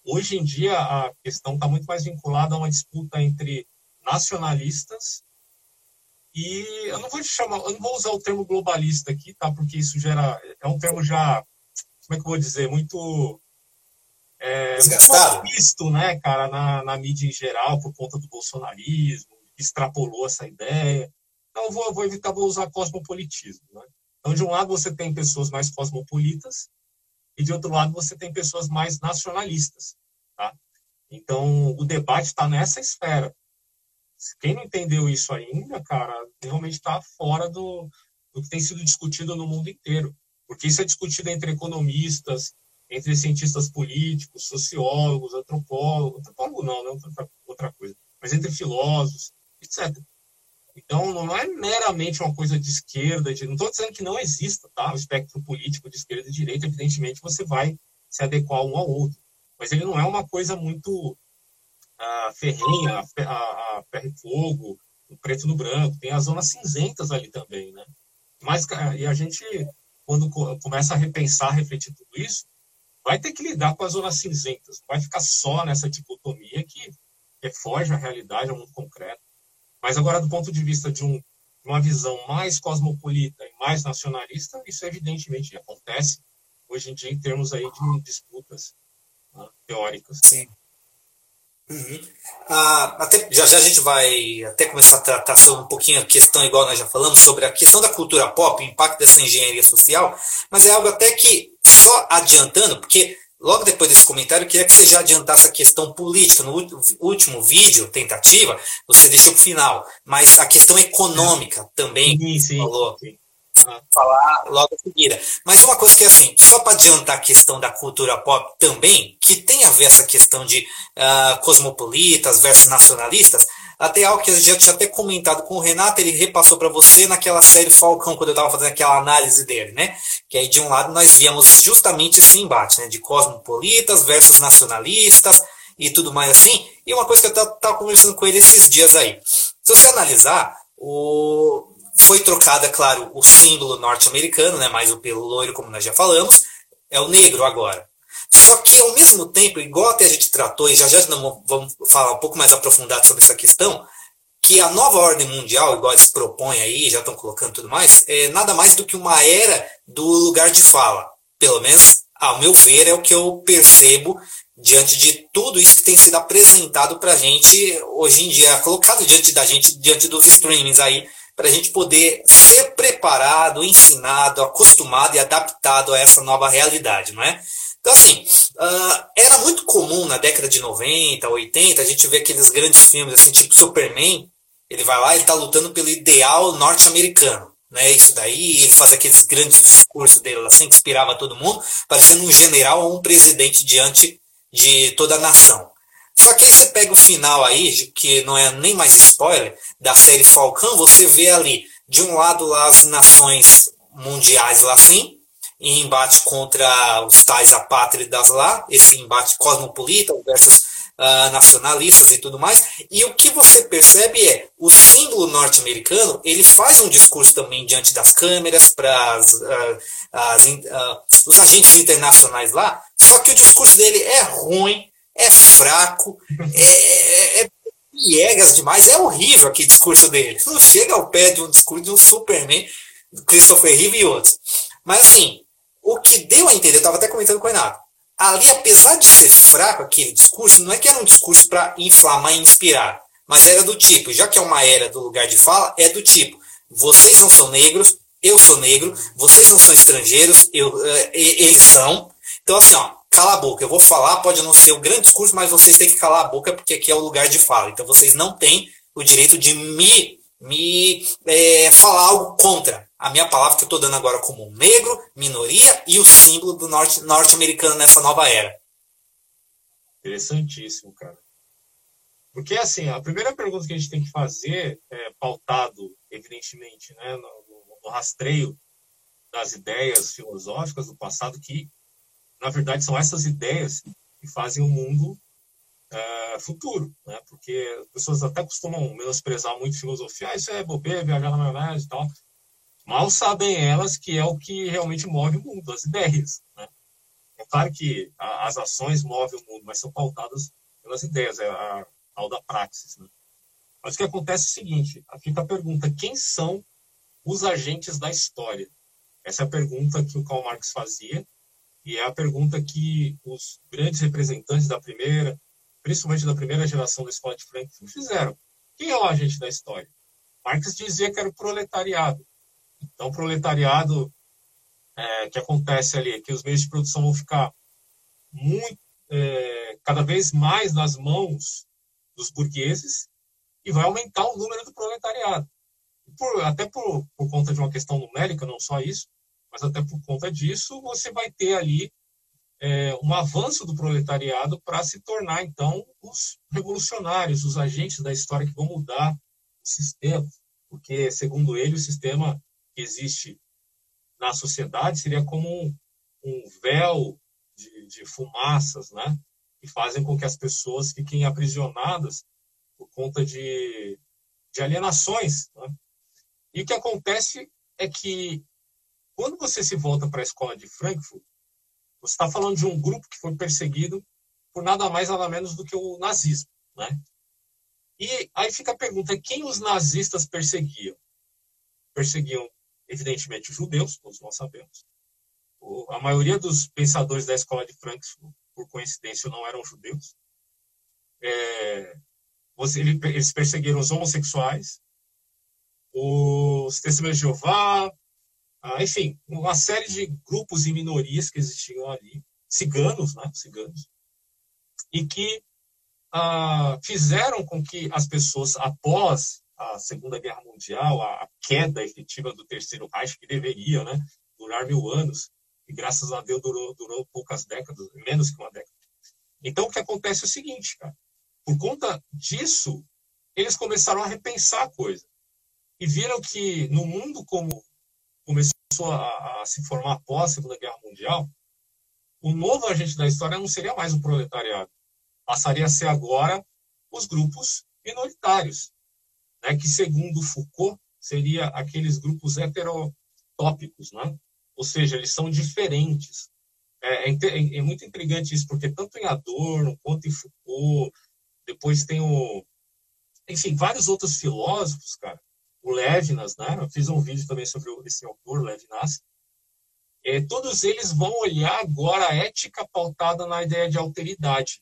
Hoje em dia a questão está muito mais vinculada a uma disputa entre nacionalistas e eu não vou chamar, eu não vou usar o termo globalista aqui, tá? Porque isso gera é um termo já, como é que eu vou dizer, muito é, Desgastado. visto, né, cara, na, na mídia em geral, por conta do bolsonarismo, extrapolou essa ideia. Então, eu vou, vou evitar, vou usar cosmopolitismo. Né? Então, de um lado, você tem pessoas mais cosmopolitas, e de outro lado, você tem pessoas mais nacionalistas. Tá? Então, o debate está nessa esfera. Quem não entendeu isso ainda, cara, realmente está fora do, do que tem sido discutido no mundo inteiro. Porque isso é discutido entre economistas, entre cientistas políticos, sociólogos, antropólogos, antropólogo não, não outra, outra coisa, mas entre filósofos, etc. Então, não é meramente uma coisa de esquerda, de, não estou dizendo que não exista tá? o espectro político de esquerda e direita, evidentemente você vai se adequar um ao outro, mas ele não é uma coisa muito a ferrenha, a, a, a ferro e fogo, o preto no branco, tem as zonas cinzentas ali também, né? Mas, e a gente, quando começa a repensar, refletir tudo isso, vai ter que lidar com as zonas cinzentas, não vai ficar só nessa dicotomia que, que foge à realidade, ao mundo concreto. Mas agora, do ponto de vista de um, uma visão mais cosmopolita e mais nacionalista, isso evidentemente acontece hoje em dia em termos aí de disputas né, teóricas. Sim. Uhum. Ah, até, já já a gente vai até começar a tratar sobre um pouquinho a questão, igual nós já falamos, sobre a questão da cultura pop, o impacto dessa engenharia social, mas é algo até que, só adiantando, porque logo depois desse comentário, eu queria que você já adiantasse a questão política. No último vídeo, tentativa, você deixou para o final, mas a questão econômica também, sim, sim, falou. Sim falar logo em seguida. Mas uma coisa que é assim, só para adiantar a questão da cultura pop também, que tem a ver essa questão de uh, cosmopolitas versus nacionalistas, até algo que a gente já tinha até comentado com o Renato, ele repassou para você naquela série Falcão, quando eu estava fazendo aquela análise dele, né? Que aí de um lado nós víamos justamente esse embate, né? De cosmopolitas versus nacionalistas e tudo mais assim. E uma coisa que eu estava conversando com ele esses dias aí. Se você analisar, o, foi trocada, claro, o símbolo norte-americano, né, mais o pelo loiro, como nós já falamos, é o negro agora. Só que, ao mesmo tempo, igual até a gente tratou, e já já vamos falar um pouco mais aprofundado sobre essa questão, que a nova ordem mundial, igual eles propõem aí, já estão colocando tudo mais, é nada mais do que uma era do lugar de fala. Pelo menos, ao meu ver, é o que eu percebo diante de tudo isso que tem sido apresentado para a gente hoje em dia, colocado diante da gente, diante dos streamings aí, para a gente poder ser preparado, ensinado, acostumado e adaptado a essa nova realidade, não é? Então, assim, uh, era muito comum na década de 90, 80, a gente ver aqueles grandes filmes, assim, tipo Superman, ele vai lá e está lutando pelo ideal norte-americano. Né, isso daí, ele faz aqueles grandes discursos dele, assim, que inspirava todo mundo, parecendo um general ou um presidente diante de toda a nação. Só que você pega o final aí, que não é nem mais spoiler, da série Falcão, você vê ali, de um lado lá as nações mundiais lá assim, em embate contra os tais apátridas lá, esse embate cosmopolita versus uh, nacionalistas e tudo mais. E o que você percebe é o símbolo norte-americano, ele faz um discurso também diante das câmeras para uh, uh, os agentes internacionais lá, só que o discurso dele é ruim, é fraco, é, é, é piegas demais, é horrível aquele discurso dele. Não chega ao pé de um discurso de um Superman, Christopher Reeve e outros. Mas assim, o que deu a entender, eu estava até comentando com o Renato, ali, apesar de ser fraco aquele discurso, não é que era um discurso para inflamar e inspirar, mas era do tipo, já que é uma era do lugar de fala, é do tipo, vocês não são negros, eu sou negro, vocês não são estrangeiros, eu, uh, eles são. Então, assim, ó, cala a boca. Eu vou falar, pode não ser o grande discurso, mas vocês têm que calar a boca porque aqui é o lugar de fala. Então vocês não têm o direito de me, me é, falar algo contra a minha palavra que eu estou dando agora como um negro, minoria e o símbolo do norte, norte-americano nessa nova era. Interessantíssimo, cara. Porque, assim, a primeira pergunta que a gente tem que fazer, é, pautado, evidentemente, né, no, no rastreio das ideias filosóficas do passado, que na verdade, são essas ideias que fazem o mundo é, futuro, né? Porque as pessoas até costumam menosprezar muito filosofia, ah, isso é bobeira, viajar na maionese e tal. Mal sabem elas que é o que realmente move o mundo, as ideias, né? É claro que a, as ações movem o mundo, mas são pautadas pelas ideias, é a tal da praxis, né? Mas o que acontece é o seguinte, fica a pergunta, quem são os agentes da história? Essa é a pergunta que o Karl Marx fazia, e é a pergunta que os grandes representantes da primeira, principalmente da primeira geração da escola de Frankfurt, fizeram. Quem é o agente da história? Marx dizia que era o proletariado. Então, o proletariado é, que acontece ali que os meios de produção vão ficar muito, é, cada vez mais nas mãos dos burgueses e vai aumentar o número do proletariado. Por, até por, por conta de uma questão numérica, não só isso, mas até por conta disso você vai ter ali é, um avanço do proletariado para se tornar, então, os revolucionários, os agentes da história que vão mudar o sistema, porque, segundo ele, o sistema que existe na sociedade seria como um, um véu de, de, fumaças, né? e fazem com que as pessoas fiquem aprisionadas por conta de, de alienações. Né? E o que acontece é que, quando você se volta para a escola de Frankfurt, você está falando de um grupo que foi perseguido por nada mais nada menos do que o nazismo, né? E aí fica a pergunta: quem os nazistas perseguiam? Perseguiam, evidentemente, judeus, todos nós sabemos. A maioria dos pensadores da escola de Frankfurt, por coincidência, não eram judeus. É, eles perseguiram os homossexuais, os testemunhos de Jeová, ah, enfim, uma série de grupos e minorias que existiam ali, ciganos, né, ciganos, e que ah, fizeram com que as pessoas, após a Segunda Guerra Mundial, a queda efetiva do Terceiro Reich, que deveria né, durar mil anos, e graças a Deus durou, durou poucas décadas, menos que uma década. Então, o que acontece é o seguinte, cara, por conta disso, eles começaram a repensar a coisa. E viram que no mundo como começou a, a se formar após a Segunda Guerra Mundial, o novo agente da história não seria mais o proletariado, passaria a ser agora os grupos minoritários, né, que segundo Foucault seria aqueles grupos heterotópicos, né? ou seja, eles são diferentes. É, é, é, é, muito intrigante isso, porque tanto em Adorno quanto em Foucault, depois tem o. Enfim, vários outros filósofos, cara. O Levinas, né? Eu fiz um vídeo também sobre esse autor, Levinas. É, todos eles vão olhar agora a ética pautada na ideia de alteridade.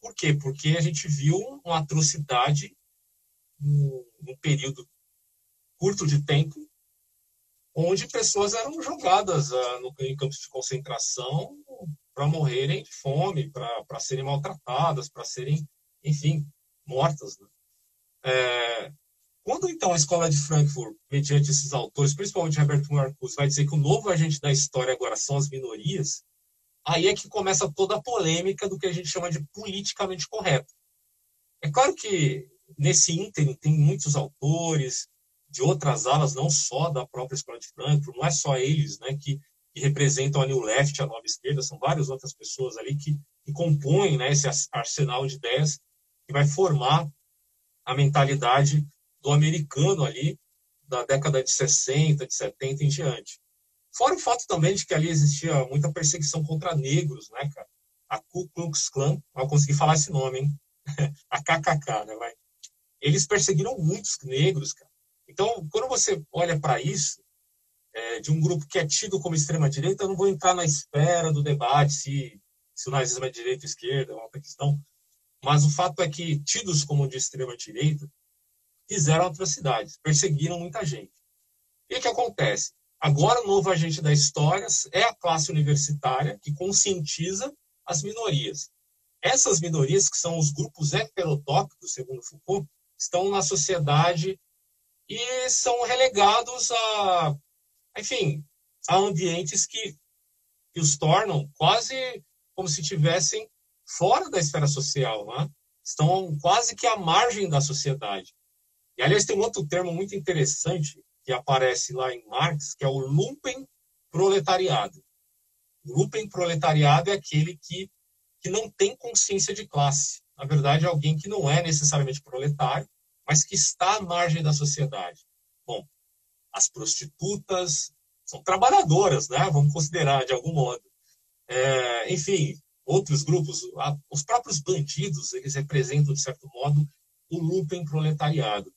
Por quê? Porque a gente viu uma atrocidade num, período curto de tempo, onde pessoas eram jogadas uh, no, em campos de concentração para morrerem de fome, para serem maltratadas, para serem, enfim, mortas. Né? É, quando então a escola de Frankfurt, mediante esses autores, principalmente Roberto Marcuse, vai dizer que o novo agente da história agora são as minorias, aí é que começa toda a polêmica do que a gente chama de politicamente correto. É claro que nesse ínterim tem muitos autores de outras alas, não só da própria Escola de Frankfurt, não é só eles né, que, que representam a New Left, a nova esquerda, são várias outras pessoas ali que, que compõem né, esse arsenal de ideias que vai formar a mentalidade do americano ali da década de 60, de 70 em diante. Fora o fato também de que ali existia muita perseguição contra negros, né, cara? A Ku Klux Klan, eu consegui falar esse nome, hein? a KKK, né, vai? Eles perseguiram muitos negros, cara. Então, quando você olha para isso, é, de um grupo que é tido como extrema-direita, eu não vou entrar na esfera do debate se, se o nazismo é direita ou esquerda, é uma questão. Mas o fato é que, tidos como de extrema-direita, fizeram atrocidades, perseguiram muita gente. E o que acontece? Agora, o novo agente da história é a classe universitária que conscientiza as minorias. Essas minorias, que são os grupos heterotópicos, segundo Foucault, estão na sociedade e são relegados a, enfim, a ambientes que, que os tornam quase como se tivessem fora da esfera social, né? estão quase que à margem da sociedade. E, aliás, tem um outro termo muito interessante que aparece lá em Marx, que é o lumpen proletariado. O lumpen proletariado é aquele que, que não tem consciência de classe. Na verdade, é alguém que não é necessariamente proletário, mas que está à margem da sociedade. Bom, as prostitutas são trabalhadoras, né? vamos considerar de algum modo. É, enfim, outros grupos, os próprios bandidos, eles representam, de certo modo, o lumpen proletariado.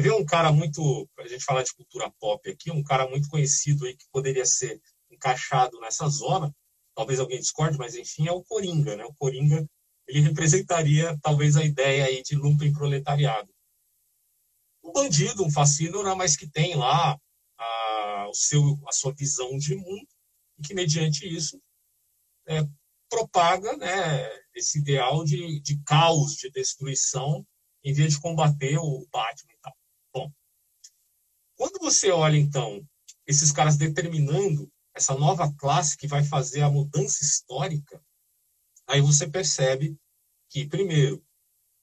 Ver um cara muito, a gente falar de cultura pop aqui, um cara muito conhecido aí que poderia ser encaixado nessa zona, talvez alguém discorde, mas enfim, é o Coringa, né? O Coringa, ele representaria talvez a ideia aí de lumpen proletariado. Um bandido, um fascínio, né? mas que tem lá a, o seu, a sua visão de mundo e que, mediante isso, é, propaga né, esse ideal de, de caos, de destruição, em vez de combater o Batman e tal. Quando você olha, então, esses caras determinando essa nova classe que vai fazer a mudança histórica, aí você percebe que, primeiro,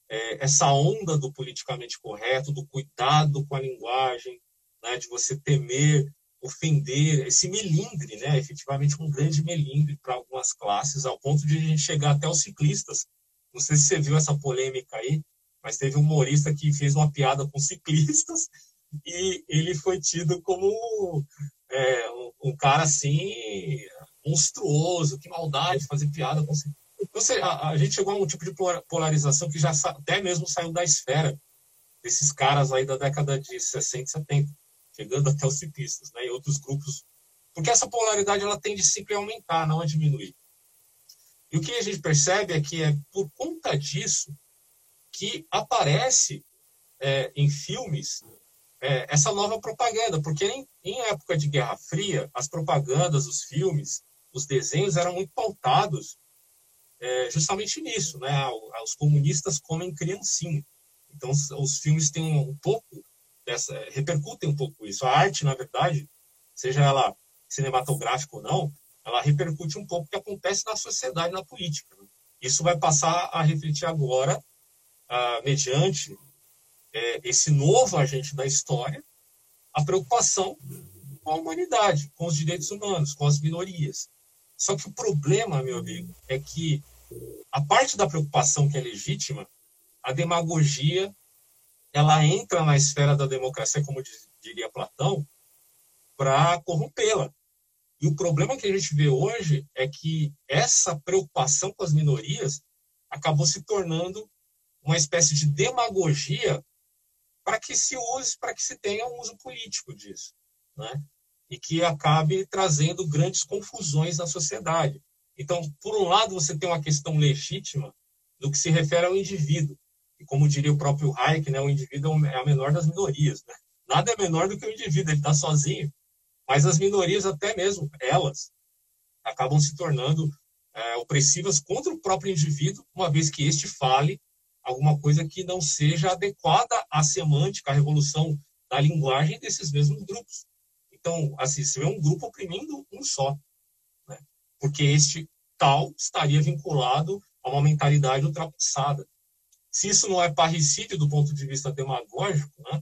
é, essa onda do politicamente correto, do cuidado com a linguagem, né, de você temer ofender, esse melindre, né, efetivamente um grande melindre para algumas classes, ao ponto de a gente chegar até os ciclistas. Não sei se você viu essa polêmica aí, mas teve um humorista que fez uma piada com ciclistas e ele foi tido como é, um, um, cara assim monstruoso, que maldade fazer piada com. Então, a, a, gente chegou a um tipo de polarização que já até mesmo saiu da esfera desses caras aí da década de 60 e 70 chegando até os ciclistas, né, e outros grupos, porque essa polaridade ela tende sempre a aumentar, não a diminuir. E o que a gente percebe é que é por conta disso que aparece é, em filmes é, essa nova propaganda, porque em, em, época de Guerra Fria, as propagandas, os filmes, os desenhos eram muito pautados é, justamente nisso, né? Os comunistas comem criancinha. Então, os filmes têm um pouco dessa, repercutem um pouco isso. A arte, na verdade, seja ela cinematográfica ou não, ela repercute um pouco o que acontece na sociedade, na política. Né? Isso vai passar a refletir agora, ah, mediante é, esse novo agente da história, a preocupação com a humanidade, com os direitos humanos, com as minorias. Só que o problema, meu amigo, é que a parte da preocupação que é legítima, a demagogia ela entra na esfera da democracia, como diria Platão, para corrompê-la. E o problema que a gente vê hoje é que essa preocupação com as minorias acabou se tornando uma espécie de demagogia para que se use, para que se tenha um uso político disso, né? E que acabe trazendo grandes confusões na sociedade. Então, por um lado, você tem uma questão legítima do que se refere ao indivíduo, e como diria o próprio Hayek, né, o indivíduo é a menor das minorias. Né? Nada é menor do que o indivíduo, ele está sozinho. Mas as minorias, até mesmo elas, acabam se tornando é, opressivas contra o próprio indivíduo, uma vez que este fale alguma coisa que não seja adequada à semântica, à revolução da linguagem desses mesmos grupos. Então, assim, se vê um grupo oprimindo um só, né? porque este tal estaria vinculado a uma mentalidade ultrapassada. Se isso não é parricídio do ponto de vista demagógico, né?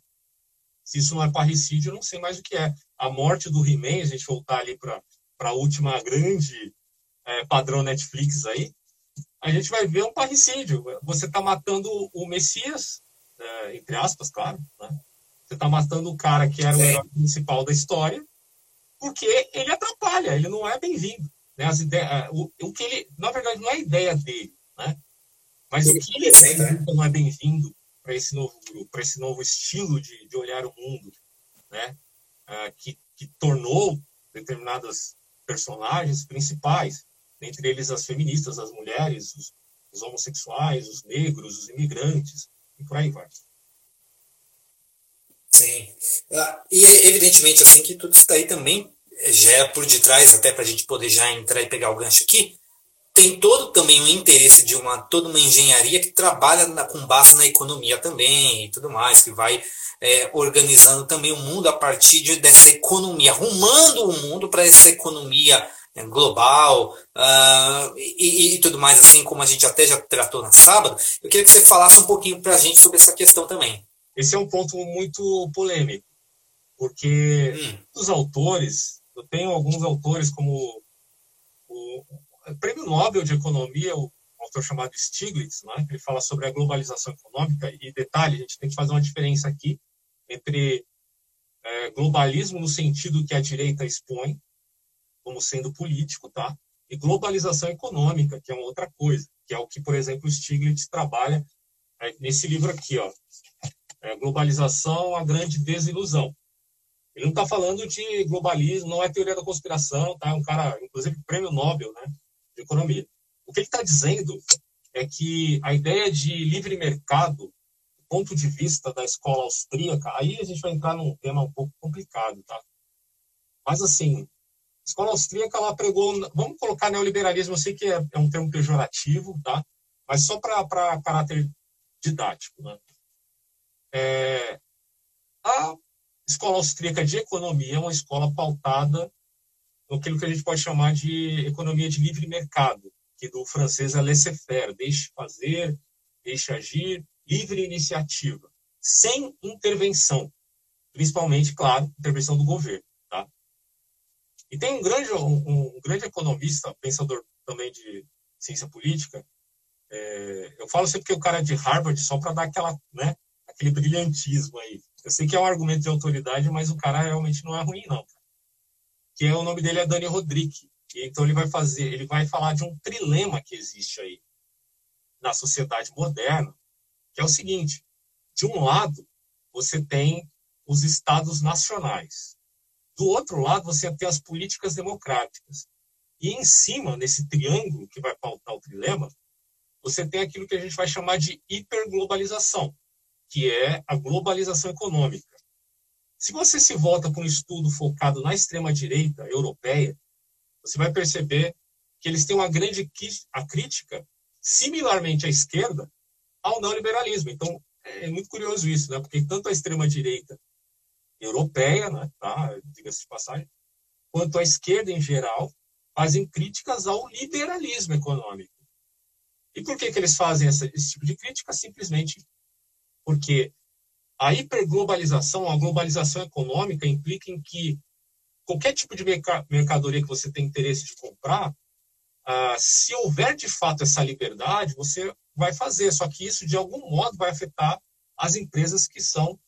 se isso não é parricídio, eu não sei mais o que é. A morte do He-Man, a gente voltar ali para a última grande é, padrão Netflix aí, a gente vai ver um parricídio. Você está matando o Messias, é, entre aspas, claro. Né? Você está matando o cara que era o herói principal da história, porque ele atrapalha, ele não é bem-vindo. Né? As ideias, é, o, o que ele, na verdade, não é a ideia dele. Né? Mas o que ele não é bem-vindo para esse novo grupo, para esse novo estilo de, de olhar o mundo, né? Ah, que, que tornou determinadas personagens principais, entre eles as feministas, as mulheres, os, os homossexuais, os negros, os imigrantes, e por aí vai. Sim. Ah, e evidentemente, assim, que tudo isso daí também já é por detrás, até para a gente poder já entrar e pegar o gancho aqui, tem todo também o interesse de uma toda uma engenharia que trabalha na, com base na economia também e tudo mais, que vai é, organizando também o mundo a partir de, dessa economia, arrumando o mundo para essa economia global uh, e, e, tudo mais, assim como a gente até já tratou na sábado. Eu queria que você falasse um pouquinho para a gente sobre essa questão também. Esse é um ponto muito polêmico, porque hum. os autores, eu tenho alguns autores como o prêmio Nobel de Economia, o autor chamado Stiglitz, né, ele fala sobre a globalização econômica, e detalhe, a gente tem que fazer uma diferença aqui entre é, globalismo no sentido que a direita expõe, como sendo político, tá? e globalização econômica, que é uma outra coisa, que é o que, por exemplo, Stiglitz trabalha é, nesse livro aqui, ó, é, Globalização, a Grande Desilusão. Ele não está falando de globalismo, não é teoria da conspiração, tá? É um cara, inclusive, prêmio Nobel, né? de economia. O que ele está dizendo é que a ideia de livre mercado, do ponto de vista da escola austríaca, aí a gente vai entrar num tema um pouco complicado, tá? Mas, assim, escola austríaca, ela pregou, vamos colocar neoliberalismo, eu sei que é, é um termo pejorativo, tá? Mas só para caráter didático, né? É, a escola austríaca de economia é uma escola pautada aquilo que a gente pode chamar de economia de livre mercado, que do francês é laissez-faire, deixe fazer, deixe agir, livre iniciativa, sem intervenção, principalmente, claro, intervenção do governo. E tem um grande, um, um grande economista, pensador também de ciência política, é, eu falo sempre que o cara é de Harvard só para dar aquela, né, aquele brilhantismo aí. Eu sei que é um argumento de autoridade, mas o cara realmente não é ruim, não. Que é, o nome dele é Dani Rodrigues. Então ele vai fazer, ele vai falar de um trilema que existe aí na sociedade moderna, que é o seguinte: de um lado você tem os estados nacionais, do outro lado você tem as políticas democráticas, e em cima nesse triângulo que vai pautar o trilema, você tem aquilo que a gente vai chamar de hiperglobalização, que é a globalização econômica. Se você se volta para um estudo focado na extrema-direita europeia, você vai perceber que eles têm uma grande a crítica, similarmente à esquerda, ao neoliberalismo. Então, é muito curioso isso, né? porque tanto a extrema-direita europeia, né, tá, diga-se de passagem, quanto a esquerda em geral, fazem críticas ao liberalismo econômico. E por que, que eles fazem essa, esse tipo de crítica? Simplesmente porque a hiperglobalização, a globalização econômica implica em que qualquer tipo de mercadoria que você tem interesse de comprar, ah, se houver de fato essa liberdade, você vai fazer. Só que isso, de algum modo, vai afetar as empresas que são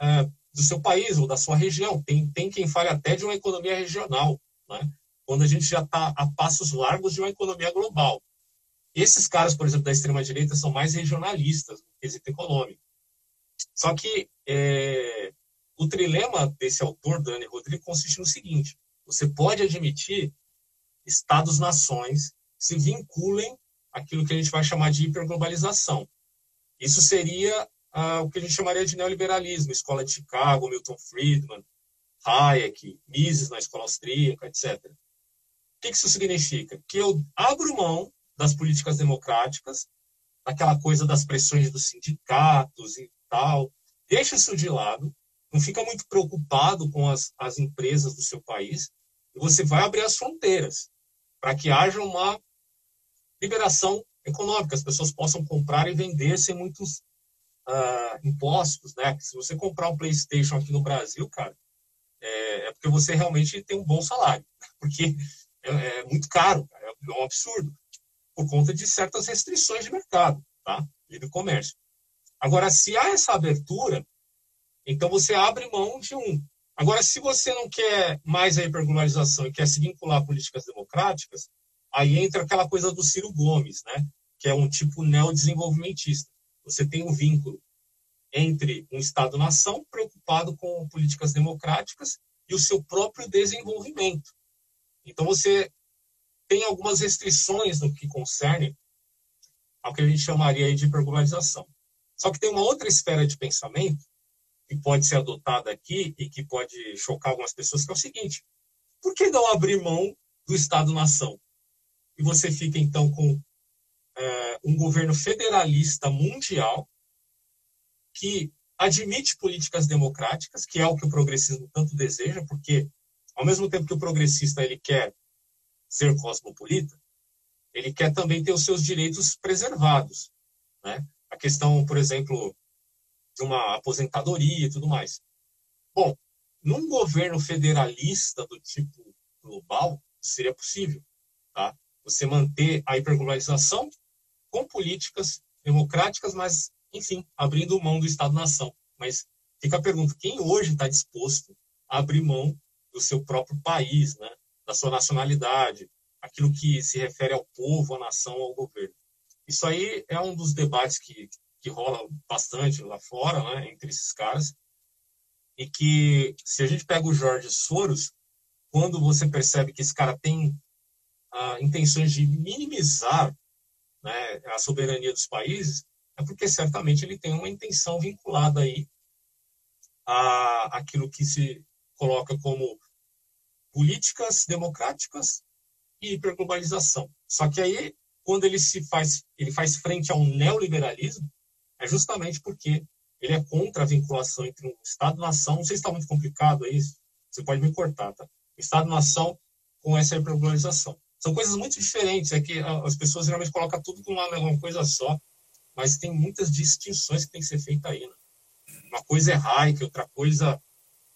ah, do seu país ou da sua região. Tem, tem quem fale até de uma economia regional, né? quando a gente já está a passos largos de uma economia global. Esses caras, por exemplo, da extrema-direita, são mais regionalistas no quesito econômico. Só que é, o trilema desse autor, Dani Rodrigues, consiste no seguinte: você pode admitir Estados-nações se vinculem àquilo que a gente vai chamar de hiperglobalização. Isso seria ah, o que a gente chamaria de neoliberalismo, Escola de Chicago, Milton Friedman, Hayek, Mises na escola austríaca, etc. O que isso significa? Que eu abro mão das políticas democráticas, aquela coisa das pressões dos sindicatos e tal, deixa isso de lado, não fica muito preocupado com as, as empresas do seu país, e você vai abrir as fronteiras para que haja uma liberação econômica, as pessoas possam comprar e vender sem muitos uh, impostos, né? Se você comprar um PlayStation aqui no Brasil, cara, é, é porque você realmente tem um bom salário, porque é, é muito caro, cara, é um absurdo por conta de certas restrições de mercado, tá? Livre comércio. Agora, se há essa abertura, então você abre mão de um. Agora, se você não quer mais a hiperglobalização e quer se vincular a políticas democráticas, aí entra aquela coisa do Ciro Gomes, né? Que é um tipo neodesenvolvimentista. Você tem um vínculo entre um Estado-nação preocupado com políticas democráticas e o seu próprio desenvolvimento. Então você tem algumas restrições no que concerne ao que a gente chamaria de hiperglobalização. Só que tem uma outra esfera de pensamento que pode ser adotada aqui e que pode chocar algumas pessoas, que é o seguinte: por que não abrir mão do Estado-nação? E você fica, então, com um governo federalista mundial que admite políticas democráticas, que é o que o progressismo tanto deseja, porque, ao mesmo tempo que o progressista ele quer ser cosmopolita, ele quer também ter os seus direitos preservados. Né? A questão, por exemplo, de uma aposentadoria e tudo mais. Bom, num governo federalista do tipo global, seria possível. Tá? Você manter a hiperglobalização com políticas democráticas, mas, enfim, abrindo mão do Estado-nação. Mas fica a pergunta: quem hoje está disposto a abrir mão do seu próprio país, né? da sua nacionalidade, aquilo que se refere ao povo, à nação, ao governo. Isso aí é um dos debates que, que rola bastante lá fora, né, entre esses caras, e que se a gente pega o Jorge Soros, quando você percebe que esse cara tem ah, intenções de minimizar né, a soberania dos países, é porque certamente ele tem uma intenção vinculada aí a aquilo que se coloca como políticas democráticas e hiperglobalização. Só que aí, quando ele se faz, ele faz frente a um neoliberalismo, é justamente porque ele é contra a vinculação entre um Estado-nação. Não sei se está muito complicado aí, você pode me cortar, tá? Estado-nação com essa hiperglobalização. São coisas muito diferentes, é que as pessoas geralmente colocam tudo com uma, uma coisa só, mas tem muitas distinções que tem que ser feitas aí. Né? Uma coisa é Hayek, outra coisa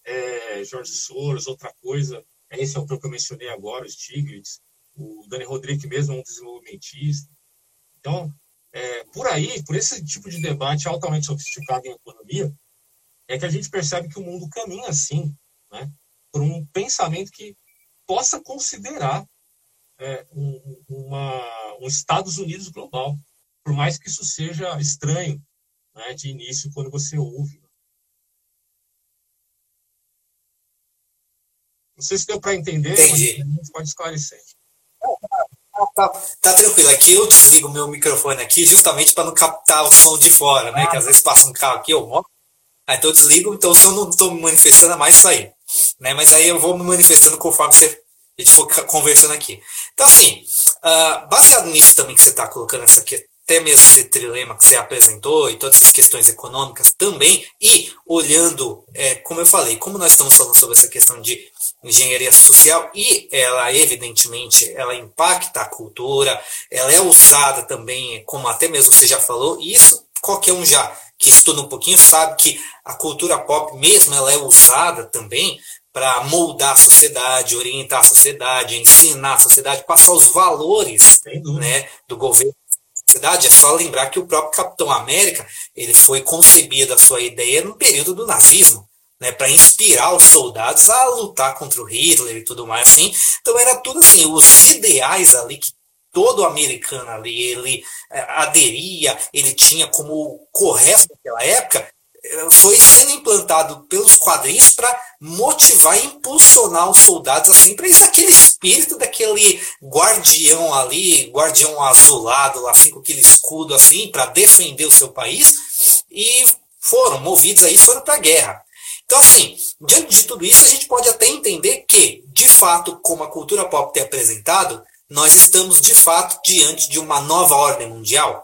é Jorge Soros, outra coisa é esse autor que eu mencionei agora, o Stiglitz, o Dani Rodrigues mesmo é um desenvolvimentista. Então, é, por aí, por esse tipo de debate altamente sofisticado em economia, é que a gente percebe que o mundo caminha assim, né, por um pensamento que possa considerar é, um, uma, um Estados Unidos global, por mais que isso seja estranho né, de início quando você ouve. Não sei se deu para entender, Entendi. mas pode esclarecer. Tá, tá, tranquilo. Aqui eu desligo meu microfone aqui justamente para não captar o som de fora, né? Ah, que às vezes passa um carro aqui, eu moro. Aí então eu desligo, então se eu não estou me manifestando é mais isso aí. Né? Mas aí eu vou me manifestando conforme você, a gente for conversando aqui. Então, assim, uh, baseado nisso também que você está colocando essa, até mesmo esse trilema que você apresentou e todas essas questões econômicas também, e olhando, é, como eu falei, como nós estamos falando sobre essa questão de engenharia social e ela evidentemente ela impacta a cultura, ela é usada também, como até mesmo você já falou, e isso qualquer um já que estuda um pouquinho sabe que a cultura pop mesmo ela é usada também para moldar a sociedade, orientar a sociedade, ensinar a sociedade, passar os valores né, do governo cidade, é só lembrar que o próprio Capitão América ele foi concebido a sua ideia no período do nazismo, né, para inspirar os soldados a lutar contra o Hitler e tudo mais assim. Então era tudo assim, os ideais ali que todo americano ali ele é, aderia, ele tinha como correto naquela época, foi sendo implantado pelos quadrinhos para motivar e impulsionar os soldados assim para isso aquele espírito daquele guardião ali, guardião azulado assim com aquele escudo assim para defender o seu país e foram movidos a isso, foram para a guerra. Então assim, diante de tudo isso a gente pode até entender que, de fato, como a cultura pop tem apresentado, nós estamos de fato diante de uma nova ordem mundial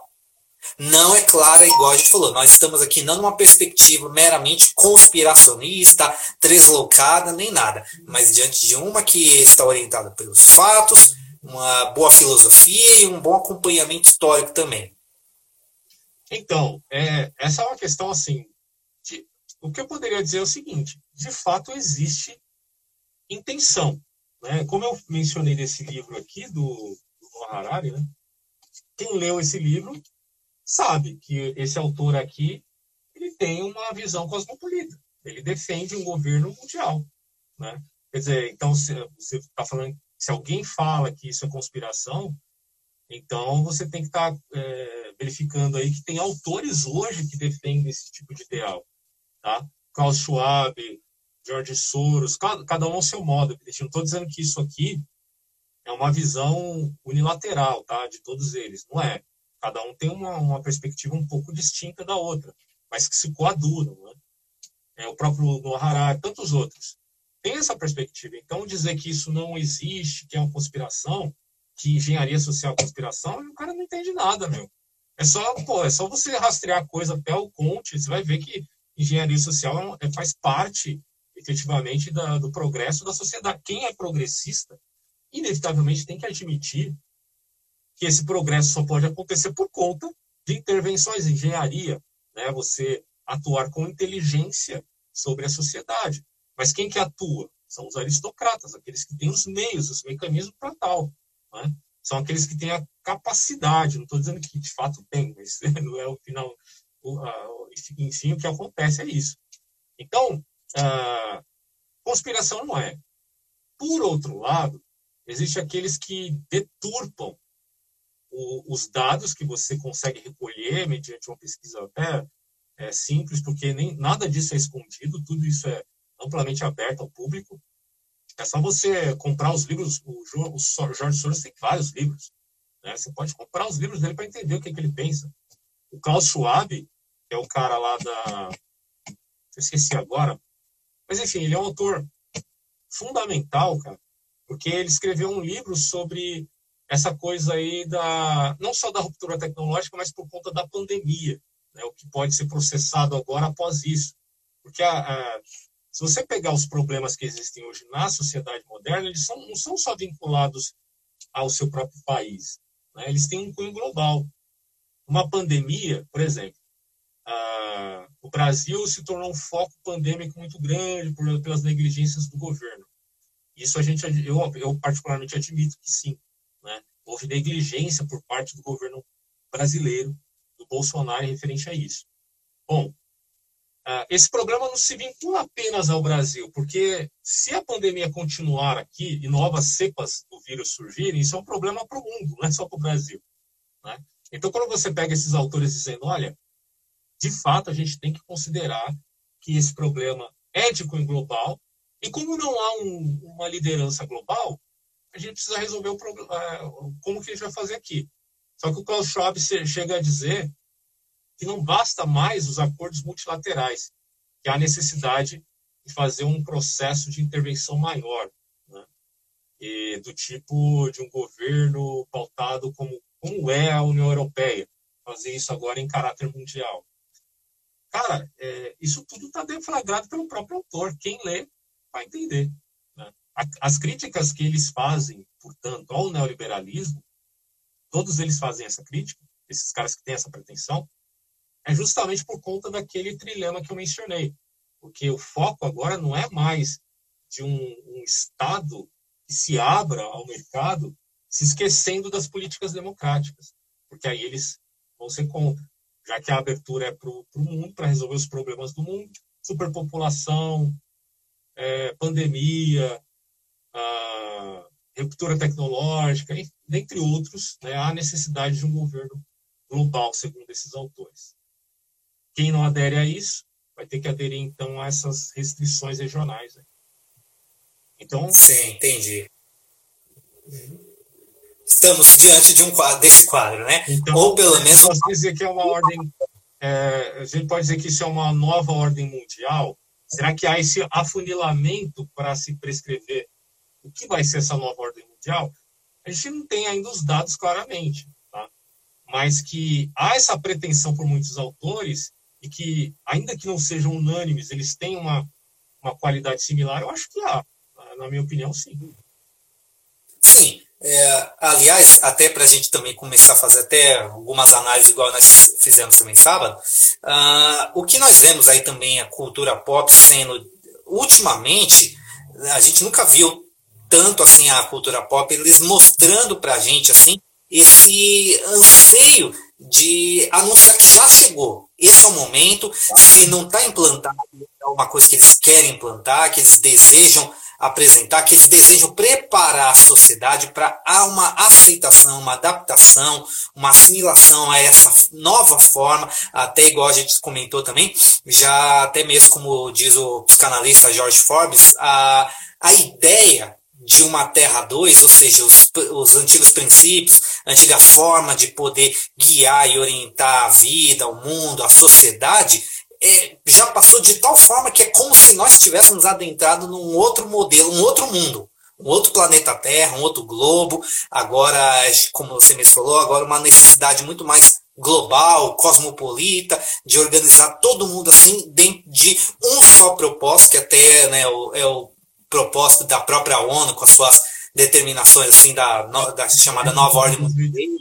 não é clara, igual a gente falou. Nós estamos aqui não numa perspectiva meramente conspiracionista, deslocada, nem nada, mas diante de uma que está orientada pelos fatos, uma boa filosofia e um bom acompanhamento histórico também. Então, é, essa é uma questão assim. De, o que eu poderia dizer é o seguinte: de fato existe intenção. Né? Como eu mencionei nesse livro aqui do, do Harari, né? quem leu esse livro sabe que esse autor aqui ele tem uma visão cosmopolita. Ele defende um governo mundial, né? Quer dizer, então se você está falando, se alguém fala que isso é conspiração, então você tem que estar tá, é, verificando aí que tem autores hoje que defendem esse tipo de ideal, tá? Klaus Schwab, George Soros, cada, cada um ao seu modo. Eu não estou dizendo que isso aqui é uma visão unilateral, tá? De todos eles, não é. Cada um tem uma, uma perspectiva um pouco distinta da outra, mas que se coadunam. Né? É, o próprio Nohara, tantos outros, tem essa perspectiva. Então, dizer que isso não existe, que é uma conspiração, que engenharia social é conspiração, o cara não entende nada, meu. É só, pô, é só você rastrear a coisa até o Conte, você vai ver que engenharia social é, faz parte, efetivamente, da, do progresso da sociedade. Quem é progressista, inevitavelmente tem que admitir que esse progresso só pode acontecer por conta de intervenções engenharia, né? Você atuar com inteligência sobre a sociedade. Mas quem que atua? São os aristocratas, aqueles que têm os meios, os mecanismos para tal. Né? São aqueles que têm a capacidade, não estou dizendo que de fato tem, mas não é o final. enfim, o que acontece é isso. Então, a conspiração não é. Por outro lado, existe aqueles que deturpam o, os dados que você consegue recolher mediante uma pesquisa até é, simples, porque nem nada disso é escondido, tudo isso é amplamente aberto ao público. É só você comprar os livros. O, Jorge Soros tem vários livros. Né? Você pode comprar os livros dele para entender o que, que ele pensa. O Klaus Schwab, que é o cara lá da. Eu esqueci agora. Mas, enfim, ele é um autor fundamental, cara, porque ele escreveu um livro sobre essa coisa aí da não só da ruptura tecnológica, mas por conta da pandemia, né, o que pode ser processado agora após isso. Porque a, a, se você pegar os problemas que existem hoje na sociedade moderna, eles são, não são só vinculados ao seu próprio país, né, eles têm um cunho global. Uma pandemia, por exemplo, a, o Brasil se tornou um foco pandêmico muito grande por, pelas negligências do governo. Isso a gente, eu, eu particularmente admito que sim. Houve negligência por parte do governo brasileiro, do Bolsonaro, referente a isso. Bom, ah, esse problema não se vincula apenas ao Brasil, porque se a pandemia continuar aqui e novas cepas do vírus surgirem, isso é um problema para o mundo, não é só para o Brasil. Né? Então, quando você pega esses autores dizendo, olha, de fato a gente tem que considerar que esse problema é de cunho global, e como não há um, uma liderança global, a gente precisa resolver o problema, como que a gente vai fazer aqui. Só que o Klaus Schwab chega a dizer que não basta mais os acordos multilaterais, que há necessidade de fazer um processo de intervenção maior, né? e do tipo de um governo pautado como, como é a União Europeia, fazer isso agora em caráter mundial. Cara, é, isso tudo está deflagrado pelo próprio autor. Quem lê vai entender. As críticas que eles fazem, portanto, ao neoliberalismo, todos eles fazem essa crítica, esses caras que têm essa pretensão, é justamente por conta daquele trilema que eu mencionei. Porque o foco agora não é mais de um, um Estado que se abra ao mercado, se esquecendo das políticas democráticas, porque aí eles vão ser contra, já que a abertura é para o mundo, para resolver os problemas do mundo, superpopulação, é, pandemia, a ruptura tecnológica, dentre outros, né, há necessidade de um governo global, segundo esses autores. Quem não adere a isso vai ter que aderir, então, a essas restrições regionais. Né? Então, Sim, entendi. Estamos diante de um quadro, desse quadro, né? Então, Ou pelo menos. Posso dizer que é uma ordem. É, a gente pode dizer que isso é uma nova ordem mundial, Será que há esse afunilamento para se prescrever o que vai ser essa nova ordem mundial? A gente não tem ainda os dados claramente, tá? mas que há essa pretensão por muitos autores e que, ainda que não sejam unânimes, eles têm uma, uma qualidade similar, eu acho que há, na minha opinião, sim. Sim, é, aliás, até para a gente também começar a fazer até algumas análises, igual nós fizemos também sábado, uh, o que nós vemos aí também a cultura pop sendo, ultimamente, a gente nunca viu tanto assim a cultura pop, eles mostrando para a gente assim esse anseio de anunciar que já chegou. Esse é o momento, se não está implantado, é uma coisa que eles querem implantar, que eles desejam apresentar, que eles desejam preparar a sociedade para uma aceitação, uma adaptação, uma assimilação a essa nova forma, até igual a gente comentou também, já até mesmo como diz o psicanalista George Forbes, a, a ideia de uma Terra 2, ou seja, os, os antigos princípios, antiga forma de poder guiar e orientar a vida, o mundo, a sociedade, é, já passou de tal forma que é como se nós tivéssemos adentrado num outro modelo, um outro mundo, um outro planeta Terra, um outro globo. Agora, como você me falou, agora uma necessidade muito mais global, cosmopolita, de organizar todo mundo assim dentro de um só propósito, que até né, é o propósito da própria ONU com as suas determinações assim da, da chamada nova ordem mundial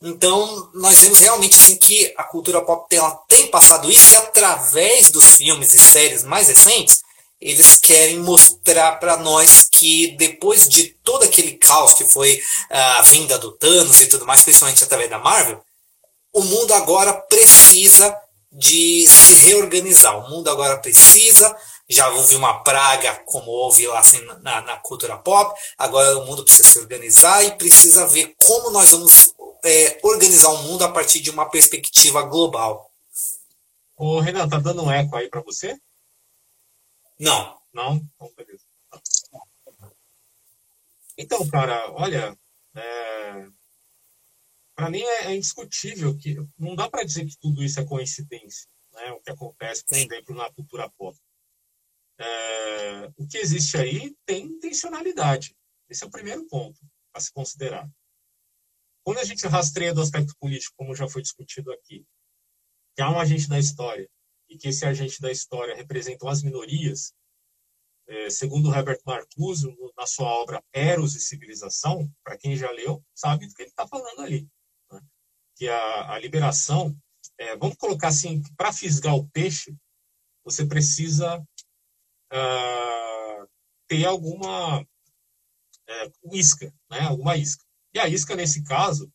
então, nós vemos realmente assim que a cultura pop tem, tem passado isso e através dos filmes e séries mais recentes, eles querem mostrar para nós que depois de todo aquele caos que foi ah, a vinda do Thanos e tudo mais, principalmente através da Marvel, o mundo agora precisa de se reorganizar. O mundo agora precisa já houve uma praga, como houve lá assim, na, na, cultura pop, agora o mundo precisa se organizar e precisa ver como nós vamos é, organizar o mundo a partir de uma perspectiva global. Ô, Renan, tá dando um eco aí para você? Não. Não? Então, beleza. Então, cara, olha, é... para mim é, é, indiscutível que não dá para dizer que tudo isso é coincidência, né? O que acontece, por Sim. exemplo, na cultura pop. É... O que existe aí tem intencionalidade. Esse é o primeiro ponto a se considerar. Quando a gente rastreia do aspecto político, como já foi discutido aqui, que há um agente da história e que esse agente da história representa as minorias, é, segundo Herbert Marcuse, na sua obra Eros e Civilização, para quem já leu, sabe do que ele está falando ali. Né? Que a, a liberação, é, vamos colocar assim, para fisgar o peixe, você precisa uh, ter alguma uh, isca, né? alguma isca. E a isca, nesse caso,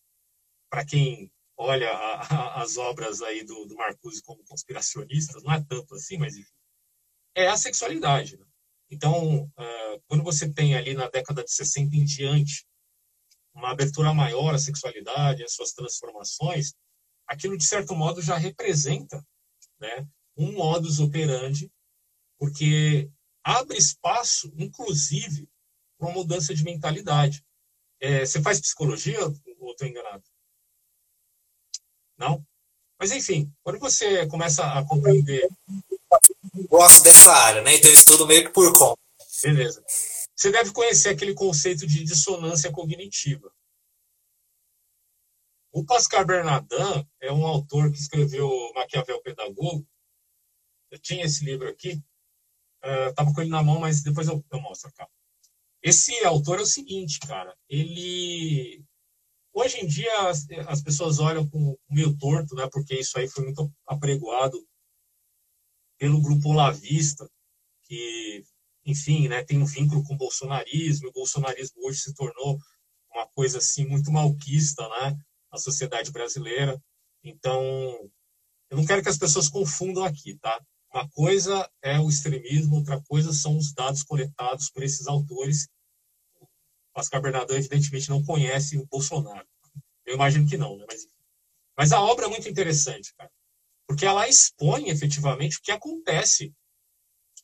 para quem olha a, a, as obras aí do, do Marcuse como conspiracionistas, não é tanto assim, mas enfim, é a sexualidade. Né? Então, uh, quando você tem ali na década de 60 em diante uma abertura maior à sexualidade, às suas transformações, aquilo de certo modo já representa né, um modus operandi, porque abre espaço, inclusive, para uma mudança de mentalidade. É, você faz psicologia ou estou enganado? Não? Mas, enfim, quando você começa a compreender. Gosto dessa área, né? Então, eu estudo meio que por conta. Beleza. Você deve conhecer aquele conceito de dissonância cognitiva. O Pascal Bernardin é um autor que escreveu Maquiavel Pedagogo. Eu tinha esse livro aqui. Uh, com ele na mão, mas depois eu, eu mostro cá. Esse autor é o seguinte, cara. Ele Hoje em dia as, as pessoas olham com meio torto, né? Porque isso aí foi muito apregoado pelo grupo Olavista, que, enfim, né, tem um vínculo com o bolsonarismo. O bolsonarismo hoje se tornou uma coisa assim muito malquista, né? Na sociedade brasileira. Então, eu não quero que as pessoas confundam aqui, tá? Uma coisa é o extremismo, outra coisa são os dados coletados por esses autores Oscar Bernardão, evidentemente, não conhece o Bolsonaro. Eu imagino que não, né? Mas, mas a obra é muito interessante, cara, porque ela expõe efetivamente o que acontece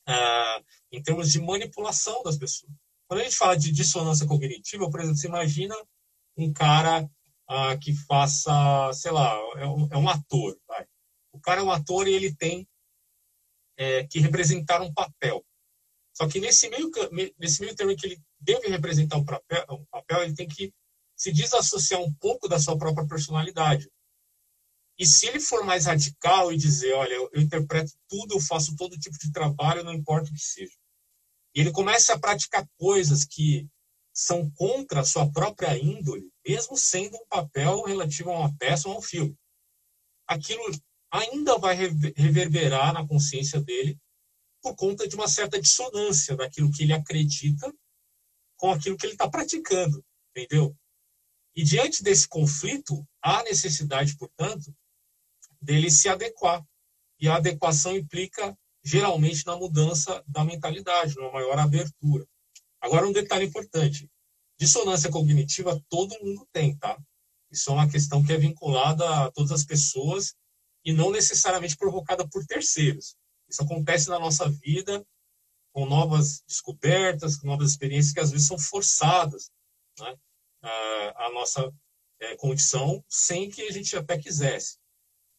ah, em termos de manipulação das pessoas. Quando a gente fala de dissonância cognitiva, por exemplo, você imagina um cara ah, que faça, sei lá, é um, é um ator. Vai. O cara é um ator e ele tem é, que representar um papel. Só que nesse meio, nesse meio termo que ele deve representar um papel, um papel, ele tem que se desassociar um pouco da sua própria personalidade. E se ele for mais radical e dizer, olha, eu, eu interpreto tudo, eu faço todo tipo de trabalho, não importa o que seja. E ele começa a praticar coisas que são contra a sua própria índole, mesmo sendo um papel relativo a uma peça ou a um filme. Aquilo ainda vai reverberar na consciência dele por conta de uma certa dissonância daquilo que ele acredita com aquilo que ele está praticando, entendeu? E diante desse conflito, há necessidade, portanto, dele se adequar. E a adequação implica, geralmente, na mudança da mentalidade, numa maior abertura. Agora, um detalhe importante: dissonância cognitiva todo mundo tem, tá? Isso é uma questão que é vinculada a todas as pessoas e não necessariamente provocada por terceiros. Isso acontece na nossa vida com novas descobertas, com novas experiências que às vezes são forçadas né, a, a nossa é, condição sem que a gente até quisesse.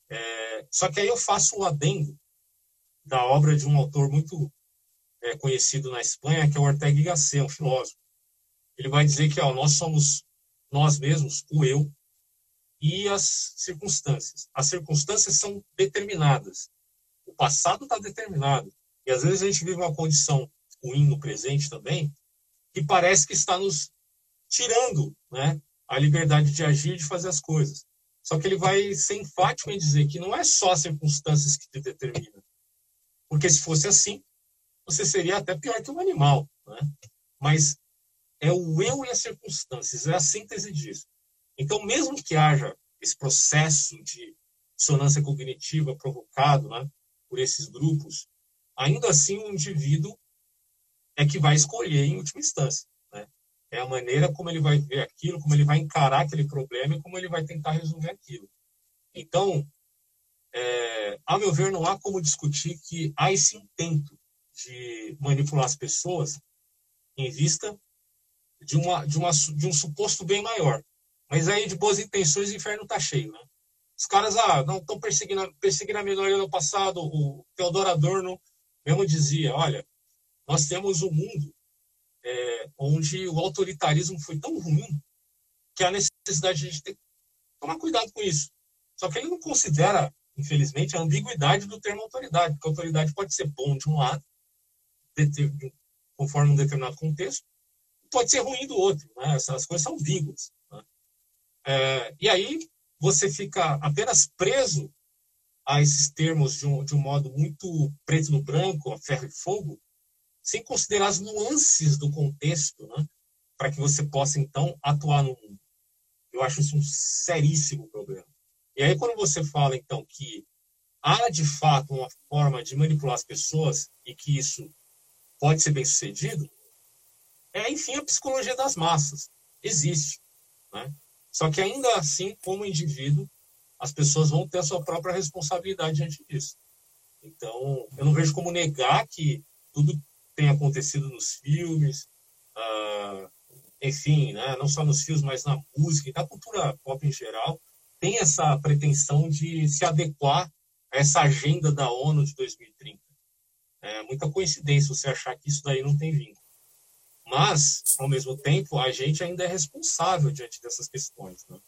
É, só que aí eu faço o adendo da obra de um autor muito é, conhecido na Espanha, que é o Ortega y Gasset, um filósofo. Ele vai dizer que ó, nós somos nós mesmos, o eu, e as circunstâncias. As circunstâncias são determinadas. O passado está determinado. E às vezes a gente vive uma condição ruim no presente também, que parece que está nos tirando né, a liberdade de agir de fazer as coisas. Só que ele vai ser enfático em dizer que não é só as circunstâncias que te determinam. Porque se fosse assim, você seria até pior que um animal. Né? Mas é o eu e as circunstâncias, é a síntese disso. Então, mesmo que haja esse processo de dissonância cognitiva provocado né, por esses grupos, ainda assim o indivíduo é que vai escolher em última instância. Né? É a maneira como ele vai ver aquilo, como ele vai encarar aquele problema e como ele vai tentar resolver aquilo. Então, é, a meu ver, não há como discutir que há esse intento de manipular as pessoas em vista de, uma, de, uma, de um suposto bem maior. Mas aí, de boas intenções, o inferno está cheio. Né? Os caras ah, não estão perseguindo, perseguindo a minoria no passado. O Theodor Adorno mesmo dizia, olha, nós temos um mundo é, onde o autoritarismo foi tão ruim que há necessidade de a gente ter, tomar cuidado com isso. Só que ele não considera, infelizmente, a ambiguidade do termo autoridade, porque autoridade pode ser bom de um lado, conforme um determinado contexto, pode ser ruim do outro. Né? Essas coisas são ambíguas. É, e aí você fica apenas preso a esses termos de um, de um modo muito preto no branco, a ferro e fogo, sem considerar as nuances do contexto, né? para que você possa, então, atuar no mundo. Eu acho isso um seríssimo problema. E aí, quando você fala, então, que há, de fato, uma forma de manipular as pessoas e que isso pode ser bem sucedido, é, enfim, a psicologia das massas. Existe. Né? Só que, ainda assim, como indivíduo, as pessoas vão ter a sua própria responsabilidade diante disso. Então, eu não vejo como negar que tudo tem acontecido nos filmes, uh, enfim, né, não só nos filmes, mas na música e na cultura pop em geral, tem essa pretensão de se adequar a essa agenda da ONU de 2030. É muita coincidência você achar que isso daí não tem vínculo. Mas, ao mesmo tempo, a gente ainda é responsável diante dessas questões. Né?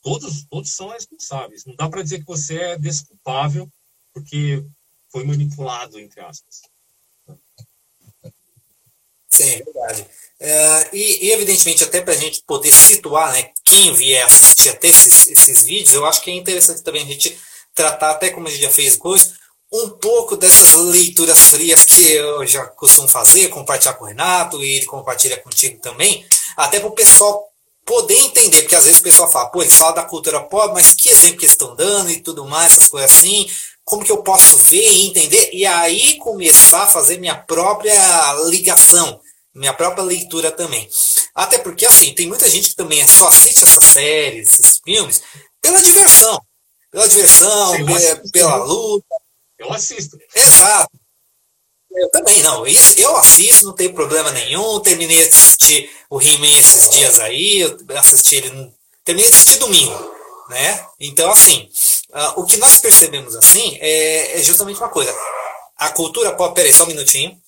Todos, todos são responsáveis. Não dá para dizer que você é desculpável porque foi manipulado, entre aspas. Sim, é verdade. É, e, e, evidentemente, até para a gente poder situar né, quem vier assistir até esses, esses vídeos, eu acho que é interessante também a gente tratar, até como a gente já fez hoje, um pouco dessas leituras frias que eu já costumo fazer, compartilhar com o Renato e ele compartilha contigo também, até para o pessoal poder entender, porque às vezes o pessoal fala, pô, eles falam da cultura pop, mas que exemplo que eles estão dando e tudo mais, essas coisas assim, como que eu posso ver e entender, e aí começar a fazer minha própria ligação, minha própria leitura também. Até porque, assim, tem muita gente que também só assiste essas séries, esses filmes, pela diversão. Pela diversão, Sim, pela, pela luta. Eu assisto. Exato. Eu também, não. Isso eu assisto, não tem problema nenhum. Terminei de assistir o He-Man esses dias aí, eu assisti ele. Terminei de assistir domingo. Né? Então, assim, uh, o que nós percebemos assim é, é justamente uma coisa. A cultura pop. Peraí, só um minutinho.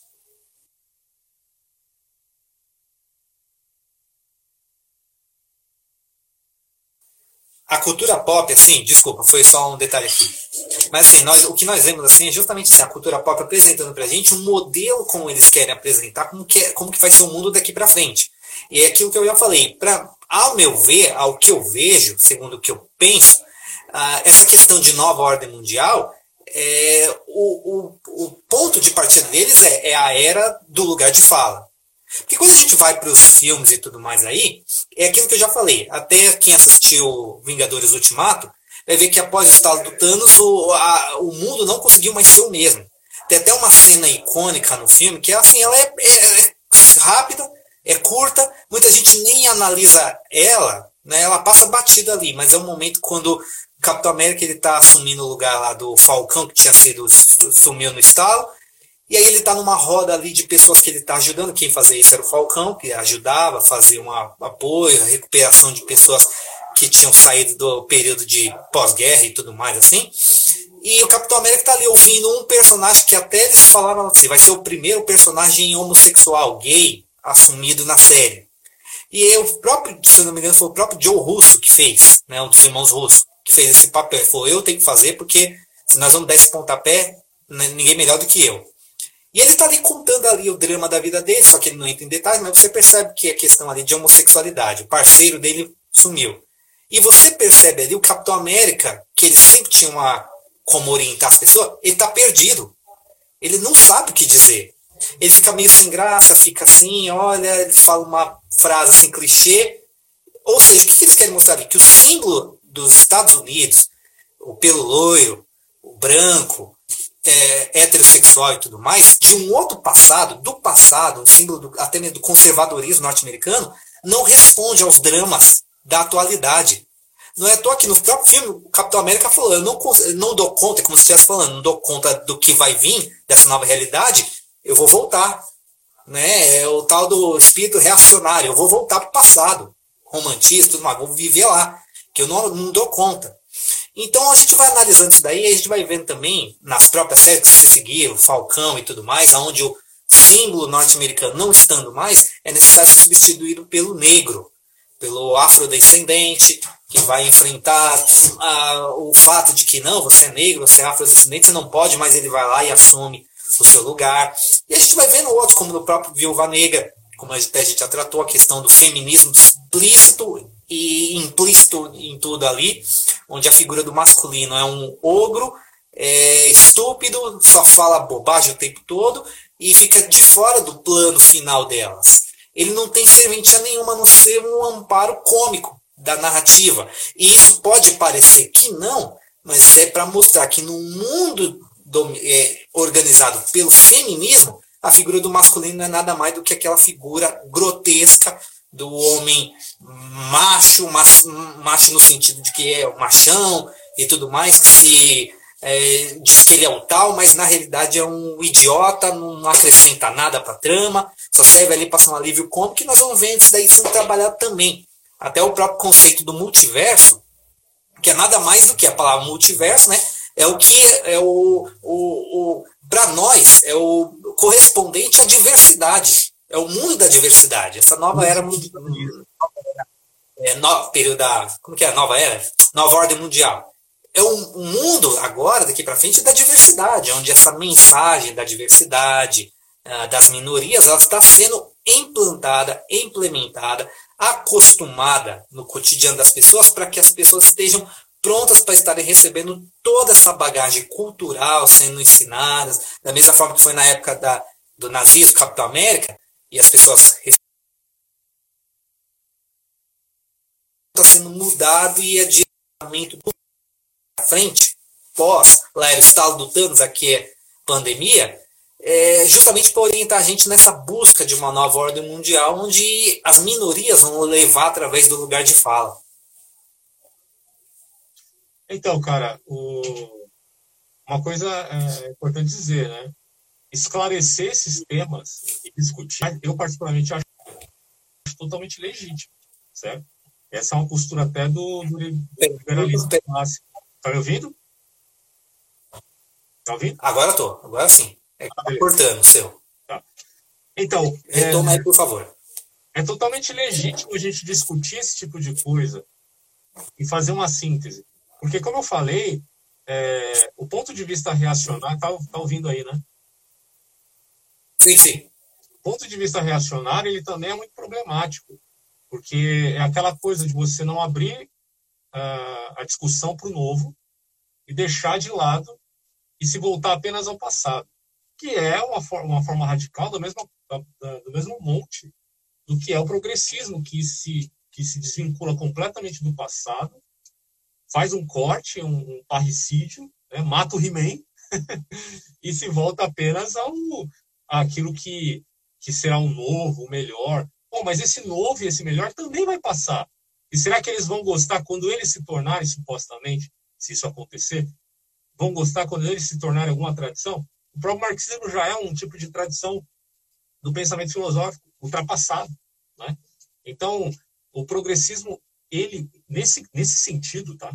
A cultura pop, assim, desculpa, foi só um detalhe aqui. Mas assim, nós, o que nós vemos assim é justamente assim, a cultura pop apresentando pra gente um modelo como eles querem apresentar, como que, é, como que vai ser o mundo daqui para frente. E é aquilo que eu já falei, pra, ao meu ver, ao que eu vejo, segundo o que eu penso, uh, essa questão de nova ordem mundial, é, o, o, o ponto de partida deles é, é a era do lugar de fala. Porque quando a gente vai para os filmes e tudo mais aí, é aquilo que eu já falei. Até quem assistiu Vingadores Ultimato vai ver que após o estalo do Thanos, o, a, o mundo não conseguiu mais ser o mesmo. Tem até uma cena icônica no filme que assim, ela é, é, é rápida, é curta, muita gente nem analisa ela, né? Ela passa batida ali, mas é um momento quando Capitão América ele está assumindo o lugar lá do Falcão que tinha sido sumiu no estalo e aí ele está numa roda ali de pessoas que ele está ajudando. Quem fazia isso era o Falcão, que ajudava a fazer um apoio, recuperação de pessoas que tinham saído do período de pós-guerra e tudo mais assim. E o Capitão América está ali ouvindo um personagem que até eles falaram assim, vai ser o primeiro personagem homossexual, gay, assumido na série. E o próprio, se não me engano, foi o próprio Joe Russo que fez, né, um dos irmãos Russo, que fez esse papel. Ele falou, eu tenho que fazer porque se nós vamos dar esse pontapé, ninguém melhor do que eu. E ele está ali contando ali o drama da vida dele, só que ele não entra em detalhes, mas você percebe que é questão ali de homossexualidade. O parceiro dele sumiu. E você percebe ali o Capitão América, que ele sempre tinha uma como orientar as pessoas, ele está perdido. Ele não sabe o que dizer. Ele fica meio sem graça, fica assim, olha, ele fala uma frase assim, clichê. Ou seja, o que eles querem mostrar ali? Que o símbolo dos Estados Unidos, o pelo loiro, o branco, é, heterossexual e tudo mais, de um outro passado, do passado, um símbolo do, até mesmo do conservadorismo norte-americano, não responde aos dramas da atualidade. Não é à toa que no próprio filme o Capitão América falou, eu não, não dou conta, como se estivesse falando, não dou conta do que vai vir, dessa nova realidade, eu vou voltar. Né? É o tal do espírito reacionário, eu vou voltar para o passado, romantista, tudo mais, vou viver lá, que eu não, não dou conta. Então a gente vai analisando isso daí e a gente vai vendo também nas próprias séries que se seguiram, Falcão e tudo mais, onde o símbolo norte-americano não estando mais, é necessário ser substituído pelo negro, pelo afrodescendente, que vai enfrentar ah, o fato de que não, você é negro, você é afrodescendente, você não pode, mas ele vai lá e assume o seu lugar. E a gente vai vendo outros, como no próprio Viúva Negra, como a gente já tratou, a questão do feminismo explícito e implícito em tudo ali, onde a figura do masculino é um ogro, é estúpido, só fala bobagem o tempo todo, e fica de fora do plano final delas. Ele não tem serventia nenhuma a não ser um amparo cômico da narrativa. E isso pode parecer que não, mas é para mostrar que no mundo do, é, organizado pelo feminismo, a figura do masculino não é nada mais do que aquela figura grotesca do homem macho, mas, macho no sentido de que é o machão e tudo mais, que se é, diz que ele é um tal, mas na realidade é um idiota, não acrescenta nada para a trama, só serve ali para ser um alívio cômico, que nós vamos ver isso daí sendo trabalhado também. Até o próprio conceito do multiverso, que é nada mais do que a palavra multiverso, né? É o que é o, o, o para nós é o correspondente à diversidade. É o mundo da diversidade. Essa nova era é, no, período da como que é? Nova era? Nova ordem mundial. É um, um mundo agora daqui para frente da diversidade onde essa mensagem da diversidade uh, das minorias ela está sendo implantada implementada acostumada no cotidiano das pessoas para que as pessoas estejam prontas para estarem recebendo toda essa bagagem cultural sendo ensinadas, da mesma forma que foi na época da, do nazismo, Capitão América, e as pessoas está sendo mudado e é direcionamento para frente, pós lá era o estalo do Thanos, aqui é pandemia, é justamente para orientar a gente nessa busca de uma nova ordem mundial, onde as minorias vão levar através do lugar de fala. Então, cara, o... uma coisa é importante dizer, né? Esclarecer esses temas e discutir, eu particularmente acho totalmente legítimo, certo? Essa é uma postura até do, do liberalismo clássico. Tá me ouvindo? Tá ouvindo? Agora tô, agora sim. É tá cortando o seu. Tá. Então. Retoma é, aí, por favor. É totalmente legítimo a gente discutir esse tipo de coisa e fazer uma síntese. Porque, como eu falei, é, o ponto de vista reacionário. Tá, tá ouvindo aí, né? Sim, sim. O ponto de vista reacionário ele também é muito problemático. Porque é aquela coisa de você não abrir uh, a discussão para o novo e deixar de lado e se voltar apenas ao passado que é uma forma, uma forma radical do mesmo, do mesmo monte do que é o progressismo, que se, que se desvincula completamente do passado, faz um corte, um, um parricídio, né, mata o He-Man e se volta apenas ao aquilo que, que será o novo, o melhor. Bom, mas esse novo e esse melhor também vai passar. E será que eles vão gostar quando eles se tornarem, supostamente, se isso acontecer, vão gostar quando eles se tornarem alguma tradição? O próprio marxismo já é um tipo de tradição do pensamento filosófico ultrapassado, né? Então, o progressismo, ele nesse nesse sentido, tá?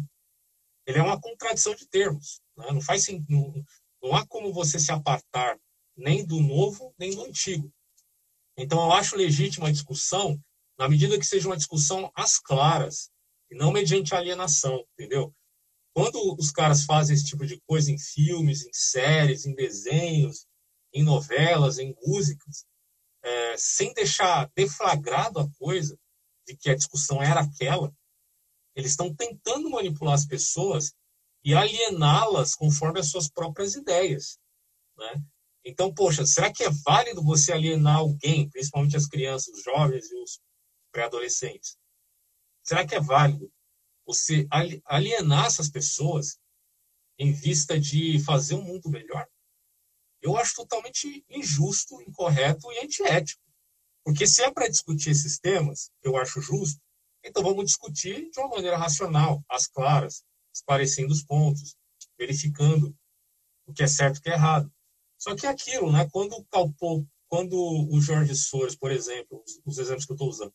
Ele é uma contradição de termos, né? Não faz não, não há como você se apartar nem do novo nem do antigo. Então, eu acho legítima a discussão na medida que seja uma discussão às claras e não mediante alienação, entendeu? Quando os caras fazem esse tipo de coisa em filmes, em séries, em desenhos, em novelas, em músicas, é, sem deixar deflagrado a coisa de que a discussão era aquela, eles estão tentando manipular as pessoas e aliená-las conforme as suas próprias ideias. Né? Então, poxa, será que é válido você alienar alguém, principalmente as crianças, os jovens e os pré-adolescentes? Será que é válido você alienar essas pessoas em vista de fazer um mundo melhor, eu acho totalmente injusto, incorreto e antiético. Porque se é para discutir esses temas, eu acho justo, então vamos discutir de uma maneira racional, às claras, esclarecendo os pontos, verificando o que é certo e o que é errado. Só que é aquilo, né? Quando o quando o Jorge Soares, por exemplo, os, os exemplos que eu estou usando,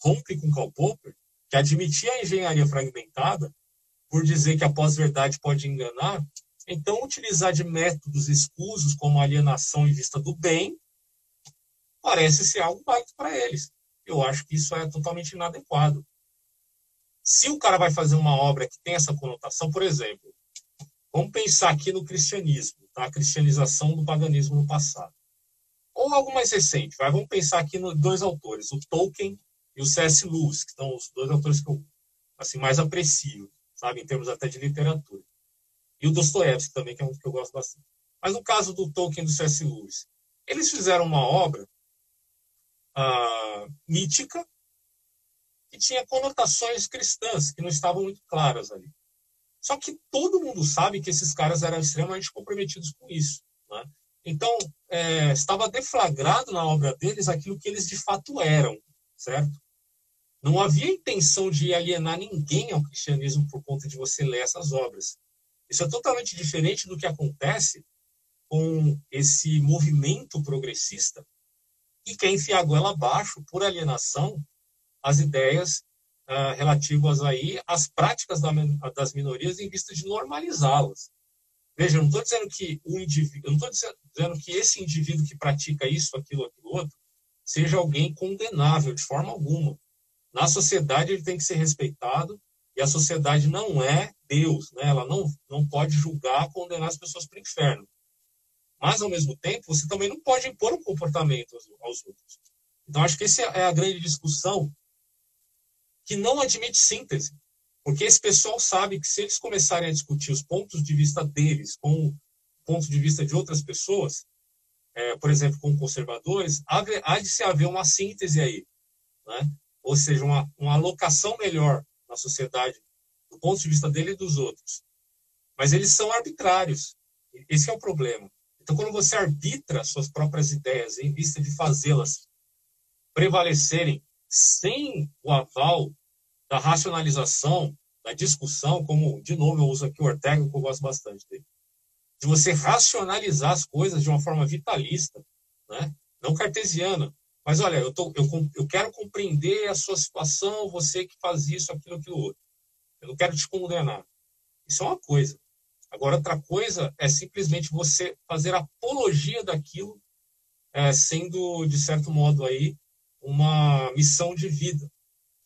rompe com Karl Popper, que admitir a engenharia fragmentada por dizer que a pós-verdade pode enganar, então utilizar de métodos escusos como alienação em vista do bem parece ser algo válido para eles. Eu acho que isso é totalmente inadequado. Se o cara vai fazer uma obra que tem essa conotação, por exemplo, vamos pensar aqui no cristianismo? A cristianização do paganismo no passado. Ou algo mais recente, vai? vamos pensar aqui nos dois autores, o Tolkien e o C.S. Lewis, que são os dois autores que eu assim, mais aprecio, sabe, em termos até de literatura. E o Dostoiévski também, que é um que eu gosto bastante. Mas no caso do Tolkien e do C.S. Lewis, Eles fizeram uma obra uh, mítica que tinha conotações cristãs que não estavam muito claras ali. Só que todo mundo sabe que esses caras eram extremamente comprometidos com isso. Né? Então, é, estava deflagrado na obra deles aquilo que eles de fato eram, certo? Não havia intenção de alienar ninguém ao cristianismo por conta de você ler essas obras. Isso é totalmente diferente do que acontece com esse movimento progressista que quer enfiar a goela abaixo por alienação as ideias uh, relativas aí às práticas da, das minorias em vista de normalizá-las. Veja, eu não estou dizendo que o indivíduo, não estou dizendo que esse indivíduo que pratica isso, aquilo, aquilo outro, seja alguém condenável de forma alguma. Na sociedade ele tem que ser respeitado e a sociedade não é Deus, né? Ela não não pode julgar, condenar as pessoas para o inferno. Mas ao mesmo tempo você também não pode impor um comportamento aos, aos outros. Então acho que essa é a grande discussão que não admite síntese. Porque esse pessoal sabe que se eles começarem a discutir os pontos de vista deles com o ponto de vista de outras pessoas, é, por exemplo, com conservadores, há de se haver uma síntese aí. Né? Ou seja, uma, uma alocação melhor na sociedade do ponto de vista dele e dos outros. Mas eles são arbitrários. Esse é o problema. Então, quando você arbitra suas próprias ideias em vista de fazê-las prevalecerem sem o aval da racionalização, da discussão, como, de novo, eu uso aqui o Ortega, que eu gosto bastante dele, de você racionalizar as coisas de uma forma vitalista, né? não cartesiana. Mas olha, eu, tô, eu, eu quero compreender a sua situação, você que faz isso, aquilo, aquilo outro. Eu não quero te condenar. Isso é uma coisa. Agora, outra coisa é simplesmente você fazer apologia daquilo, é, sendo, de certo modo, aí, uma missão de vida,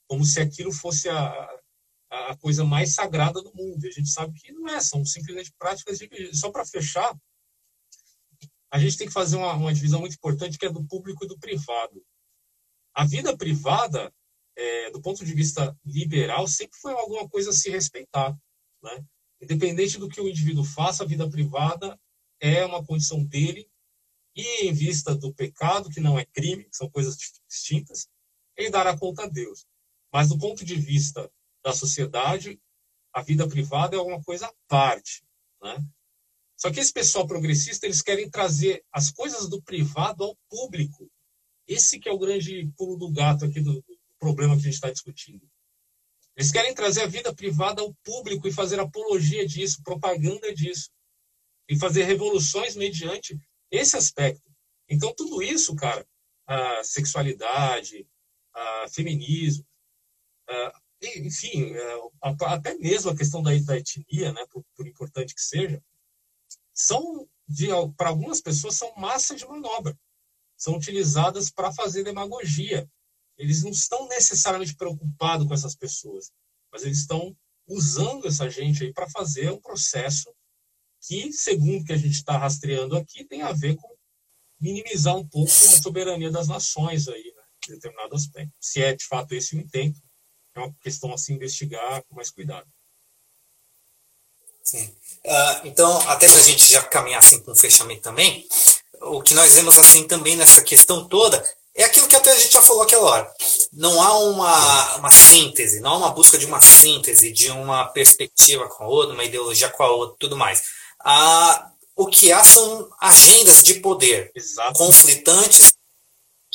como se aquilo fosse a, a coisa mais sagrada do mundo. E a gente sabe que não é, são simplesmente práticas de Só para fechar, a gente tem que fazer uma, uma, divisão muito importante que é do público e do privado. A vida privada, é, do ponto de vista liberal, sempre foi alguma coisa a se respeitar. Né? Independente do que o indivíduo faça, a vida privada é uma condição dele e em vista do pecado, que não é crime, que são coisas distintas, ele dará conta a Deus. Mas do ponto de vista da sociedade, a vida privada é alguma coisa à parte. Né? Só que esse pessoal progressista, eles querem trazer as coisas do privado ao público. Esse que é o grande pulo do gato aqui do, do problema que a gente está discutindo. Eles querem trazer a vida privada ao público e fazer apologia disso, propaganda disso. E fazer revoluções mediante esse aspecto. Então, tudo isso, cara, a sexualidade, a feminismo, enfim, a, até mesmo a questão da, da etnia, né, por, por importante que seja, são, para algumas pessoas, são massa de manobra. São utilizadas para fazer demagogia. Eles não estão necessariamente preocupados com essas pessoas, mas eles estão usando essa gente aí para fazer um processo que, segundo o que a gente está rastreando aqui, tem a ver com minimizar um pouco a soberania das nações aí, né, em determinado aspecto. Se é de fato esse o intento, é uma questão a se investigar com mais cuidado. Sim. Uh, então, até para a gente já caminhar assim com um fechamento também, o que nós vemos assim também nessa questão toda é aquilo que até a gente já falou aquela hora. Não há uma, uma síntese, não há uma busca de uma síntese, de uma perspectiva com a outra, uma ideologia com a outra, tudo mais a, o que há são agendas de poder Exato. conflitantes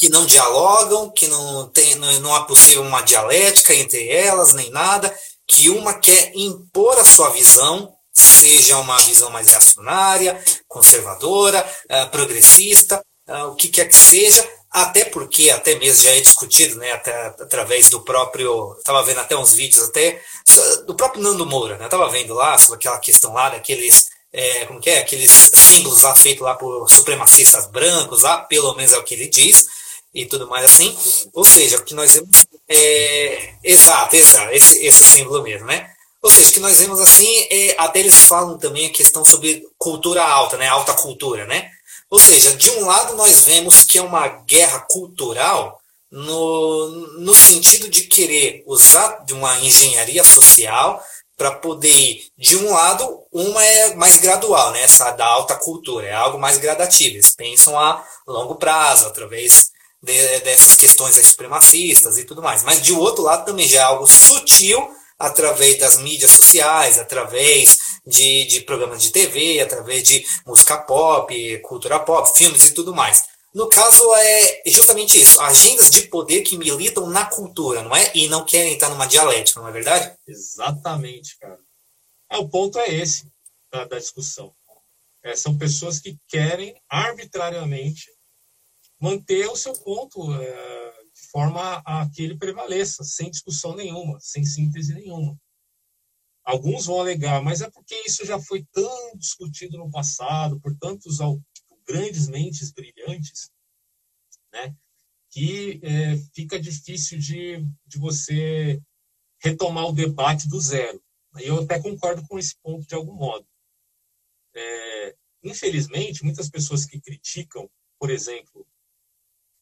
que não dialogam, que não, tem, não há possível uma dialética entre elas, nem nada, que uma quer impor a sua visão, seja uma visão mais reacionária, conservadora, uh, progressista, uh, o que quer que seja, até porque, até mesmo já é discutido, né, até através do próprio, estava vendo até uns vídeos até, do próprio Nando Moura, né, estava vendo lá sobre aquela questão lá daqueles é, como que é, aqueles símbolos lá feitos lá por supremacistas brancos, lá, pelo menos é o que ele diz, e tudo mais assim. Ou seja, o que nós vemos é, exato, exato, esse, esse símbolo mesmo, né? Ou seja, o que nós vemos assim, é, até eles falam também a questão sobre cultura alta, né? Alta cultura, né? Ou seja, de um lado nós vemos que é uma guerra cultural no, no sentido de querer usar de uma engenharia social para poder de um lado, uma é mais gradual, né? Essa da alta cultura, é algo mais gradativo. Eles pensam a longo prazo, através de, dessas questões supremacistas e tudo mais. Mas de outro lado também já é algo sutil através das mídias sociais, através de, de programas de TV, através de música pop, cultura pop, filmes e tudo mais. No caso, é justamente isso: agendas de poder que militam na cultura, não é? E não querem estar numa dialética, não é verdade? Exatamente, cara. É, o ponto é esse da, da discussão. É, são pessoas que querem arbitrariamente manter o seu ponto é, de forma a que ele prevaleça, sem discussão nenhuma, sem síntese nenhuma. Alguns vão alegar, mas é porque isso já foi tão discutido no passado por tantos grandes mentes brilhantes, né, que é, fica difícil de, de você retomar o debate do zero. Eu até concordo com esse ponto de algum modo. É, infelizmente, muitas pessoas que criticam, por exemplo,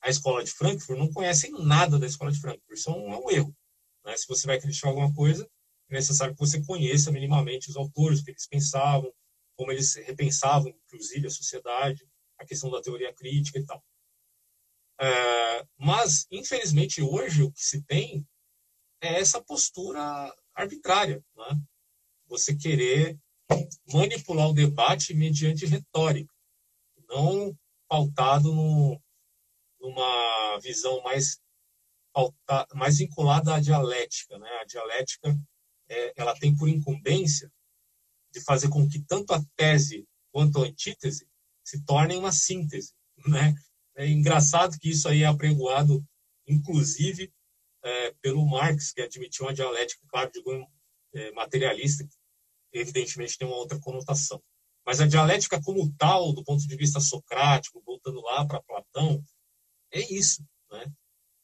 a escola de Frankfurt não conhecem nada da escola de Frankfurt. Isso é um, é um erro. Né? Se você vai criticar alguma coisa, é necessário que você conheça minimamente os autores, o que eles pensavam, como eles repensavam, inclusive, a sociedade, a questão da teoria crítica e tal. É, mas, infelizmente, hoje o que se tem é essa postura arbitrária. Né? Você querer manipular o debate mediante retórica, não pautado no, numa visão mais mais vinculada à dialética, né? A dialética é, ela tem por incumbência de fazer com que tanto a tese quanto a antítese se tornem uma síntese, né? É engraçado que isso aí é apregoado, inclusive, é, pelo Marx, que admitiu uma dialética, claro, de é, materialista, evidentemente tem uma outra conotação. Mas a dialética como tal, do ponto de vista socrático, voltando lá para Platão, é isso. Né?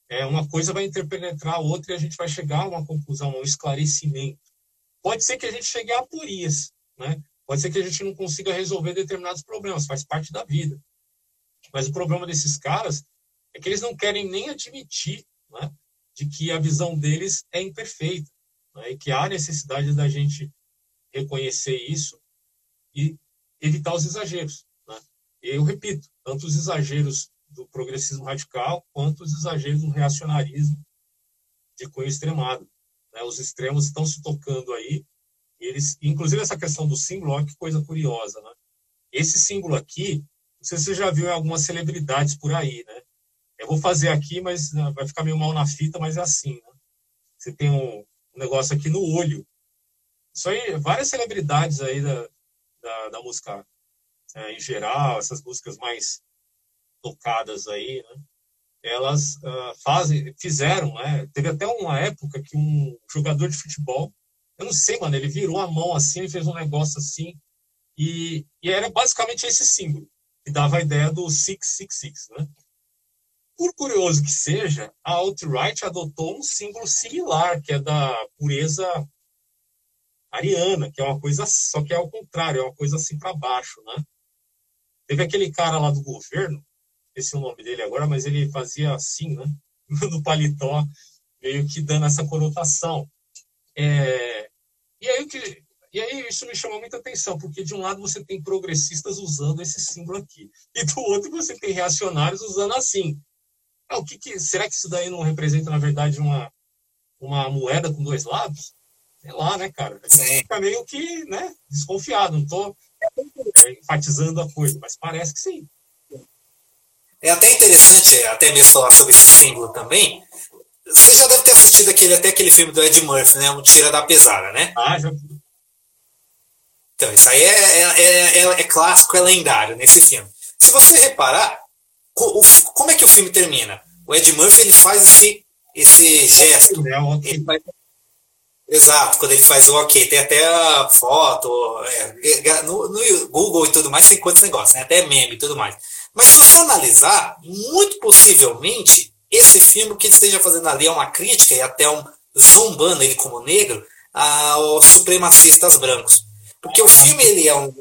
É, uma coisa vai interpenetrar a outra e a gente vai chegar a uma conclusão, a um esclarecimento. Pode ser que a gente chegue a aporias, né? Pode ser que a gente não consiga resolver determinados problemas, faz parte da vida. Mas o problema desses caras é que eles não querem nem admitir né, de que a visão deles é imperfeita né, e que há necessidade da gente reconhecer isso e evitar os exageros. Né? Eu repito, tanto os exageros do progressismo radical quanto os exageros do reacionarismo de cunho extremado. Né? Os extremos estão se tocando aí, eles, inclusive essa questão do símbolo, olha que coisa curiosa, né? Esse símbolo aqui, não sei se você já viu em algumas celebridades por aí, né? Eu vou fazer aqui, mas né, vai ficar meio mal na fita, mas é assim, né? Você tem um, um negócio aqui no olho. Isso aí, várias celebridades aí da, da, da música é, em geral, essas músicas mais tocadas aí, né? Elas uh, fazem, fizeram, né? Teve até uma época que um jogador de futebol, eu não sei, mano, ele virou a mão assim, ele fez um negócio assim, e, e era basicamente esse símbolo, que dava a ideia do 666, né? Por curioso que seja, a alt-right adotou um símbolo similar, que é da pureza ariana, que é uma coisa, só que é ao contrário, é uma coisa assim para baixo, né? Teve aquele cara lá do governo, esqueci o nome dele agora, mas ele fazia assim, né? No paletó, meio que dando essa conotação. É, e, aí, que, e aí isso me chamou muita atenção, porque de um lado você tem progressistas usando esse símbolo aqui, e do outro você tem reacionários usando assim. É, o que, que será que isso daí não representa, na verdade, uma, uma moeda com dois lados? Sei lá, né, cara? A gente fica meio que né, desconfiado, não estou é, enfatizando a coisa, mas parece que sim. É até interessante, até mesmo falar sobre esse símbolo também. Você já deve ter assistido aquele, até aquele filme do Ed Murphy, né? Um Tira da Pesada, né? Ah, já. Então, isso aí é, é, é, é clássico, é lendário nesse filme. Se você reparar, como é que o filme termina? O Ed Murphy ele faz esse, esse gesto. Ele faz, exato, quando ele faz o ok. Tem até a foto, é, no, no, Google e tudo mais, tem quantos negócios, né? até meme e tudo mais. Mas se você analisar, muito possivelmente, esse filme o que ele esteja fazendo ali é uma crítica e até um zombando ele como negro aos supremacistas brancos. Porque o filme ele é um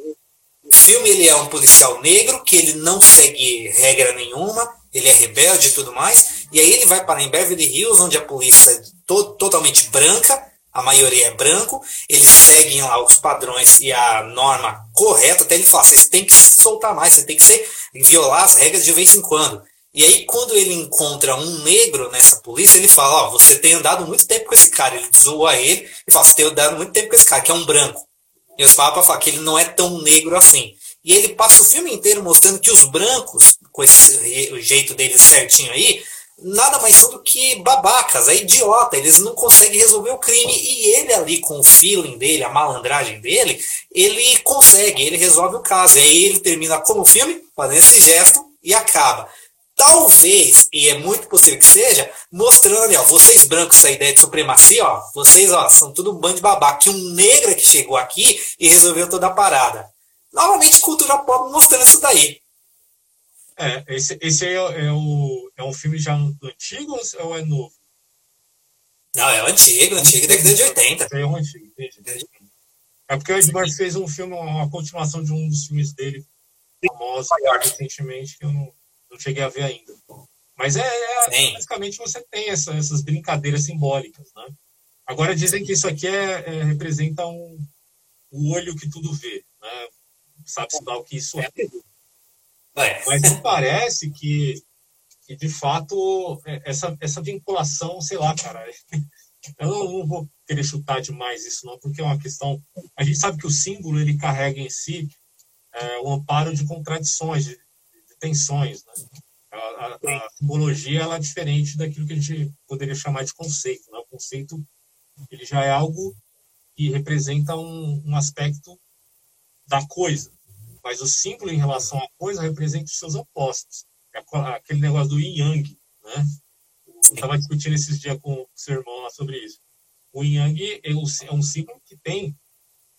o filme ele é um policial negro que ele não segue regra nenhuma, ele é rebelde e tudo mais, e aí ele vai para em Beverly Hills, onde a polícia é to totalmente branca, a maioria é branco, eles seguem lá os padrões e a norma correta, até ele fala, vocês têm que soltar mais, você tem que ser, violar as regras de vez em quando. E aí, quando ele encontra um negro nessa polícia, ele fala, ó, você tem andado muito tempo com esse cara. Ele zoa ele e fala, você tem andado muito tempo com esse cara, que é um branco. E os papas falam que ele não é tão negro assim. E ele passa o filme inteiro mostrando que os brancos, com esse jeito deles certinho aí, nada mais são do que babacas, é idiota, eles não conseguem resolver o crime. E ele ali, com o feeling dele, a malandragem dele, ele consegue, ele resolve o caso. E aí ele termina como filme, fazendo esse gesto e acaba. Talvez, e é muito possível que seja, mostrando, ó, vocês brancos, essa ideia de supremacia, ó, vocês ó, são tudo um bando de babaca, que um negro é que chegou aqui e resolveu toda a parada. Novamente, cultura pop mostrando isso daí. É, esse, esse aí é, é, o, é um filme já antigo ou é novo? Não, é antigo, antigo, década de 80. É um antigo, entendi. É porque o Ed Murphy fez um filme, uma continuação de um dos filmes dele, famoso, recentemente, que eu não, não cheguei a ver ainda. Mas é, é basicamente você tem essa, essas brincadeiras simbólicas, né? Agora dizem que isso aqui é, é representa um, o olho que tudo vê, né? Sabe-se lá o que isso é. É. Mas me parece que, que, de fato, é, essa, essa vinculação, sei lá, cara, eu não, não, vou querer chutar demais isso, não, porque é uma questão. A gente sabe que o símbolo ele carrega em si é, o amparo de contradições, de, de tensões. Né? A, a, a, simbologia ela é diferente daquilo que a gente poderia chamar de conceito. Né? O conceito ele já é algo que representa um, um aspecto da coisa mas o símbolo em relação à coisa representa os seus opostos. É aquele negócio do yin yang, né? Eu estava discutindo esses dias com o seu irmão lá sobre isso. O yin yang é um símbolo que tem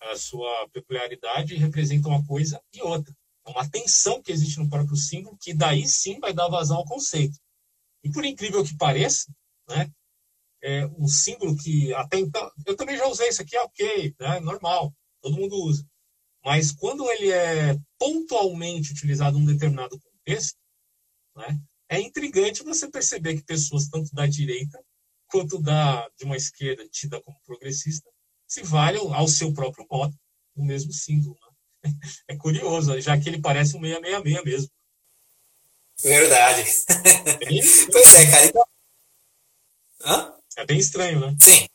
a sua peculiaridade e representa uma coisa e outra. É uma tensão que existe no próprio símbolo, que daí sim vai dar vazão ao conceito. E por incrível que pareça, né, é um símbolo que até então, eu também já usei isso aqui, é ok, né, normal, todo mundo usa. Mas quando ele é pontualmente utilizado num determinado contexto, né, é intrigante você perceber que pessoas tanto da direita quanto da de uma esquerda tida como progressista se valham ao seu próprio modo do mesmo símbolo. Né? É curioso, já que ele parece um 666 mesmo. Verdade. É pois é, cara. Então... Hã? É bem estranho, né? Sim.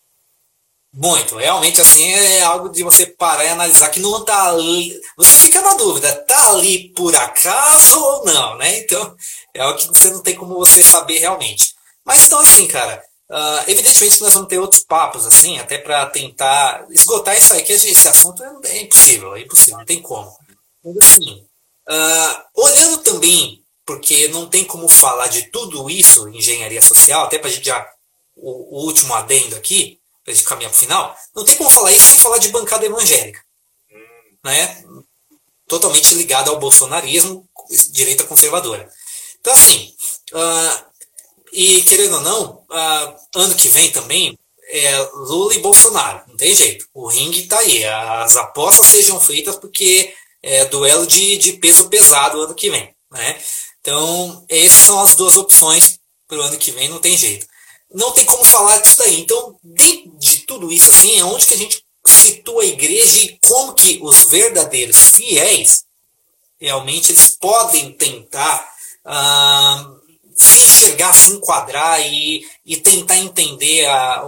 Muito, realmente assim é algo de você parar e analisar que não tá ali. Você fica na dúvida, tá ali por acaso ou não, né? Então é algo que você não tem como você saber realmente. Mas então assim, cara, uh, evidentemente que nós vamos ter outros papos assim, até para tentar esgotar isso aí, que esse assunto é, impossível, é impossível, não tem como. Mas assim, uh, olhando também, porque não tem como falar de tudo isso engenharia social, até para a gente já o, o último adendo aqui para a gente caminhar para o final, não tem como falar isso sem falar de bancada evangélica. Né? Totalmente ligada ao bolsonarismo, direita conservadora. Então, assim, uh, e querendo ou não, uh, ano que vem também é Lula e Bolsonaro, não tem jeito. O ringue está aí. As apostas sejam feitas porque é duelo de, de peso pesado ano que vem. Né? Então, essas são as duas opções para o ano que vem, não tem jeito não tem como falar disso daí. Então, dentro de tudo isso, assim, é onde que a gente situa a igreja e como que os verdadeiros fiéis realmente eles podem tentar ah, se enxergar, se enquadrar e, e tentar entender a,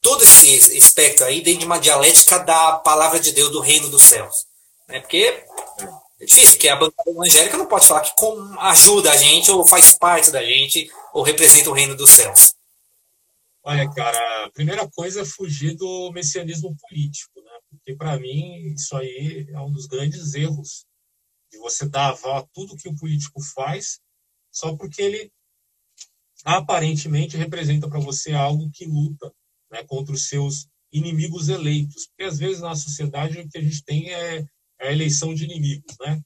todo esse espectro aí dentro de uma dialética da palavra de Deus, do reino dos céus. Né? Porque é difícil, porque a bancada evangélica não pode falar que ajuda a gente, ou faz parte da gente, ou representa o reino dos céus. Olha, cara, a primeira coisa é fugir do messianismo político, né? Porque, para mim, isso aí é um dos grandes erros de você dar aval a tudo que o político faz só porque ele aparentemente representa para você algo que luta né, contra os seus inimigos eleitos. Porque, às vezes, na sociedade, o que a gente tem é, é a eleição de inimigos, né?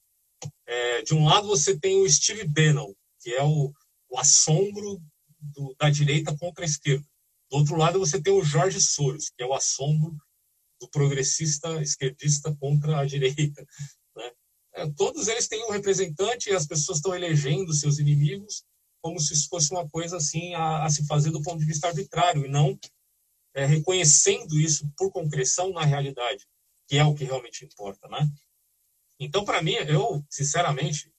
É, de um lado, você tem o Steve Bannon, que é o, o assombro do, da direita contra a esquerda. Do outro lado, você tem o Jorge Soros, que é o assombro do progressista esquerdista contra a direita. Né? É, todos eles têm um representante e as pessoas estão elegendo seus inimigos como se isso fosse uma coisa assim a, a, se fazer do ponto de vista arbitrário e não é, reconhecendo isso por concreção na realidade, que é o que realmente importa, né? Então, para mim, eu, sinceramente,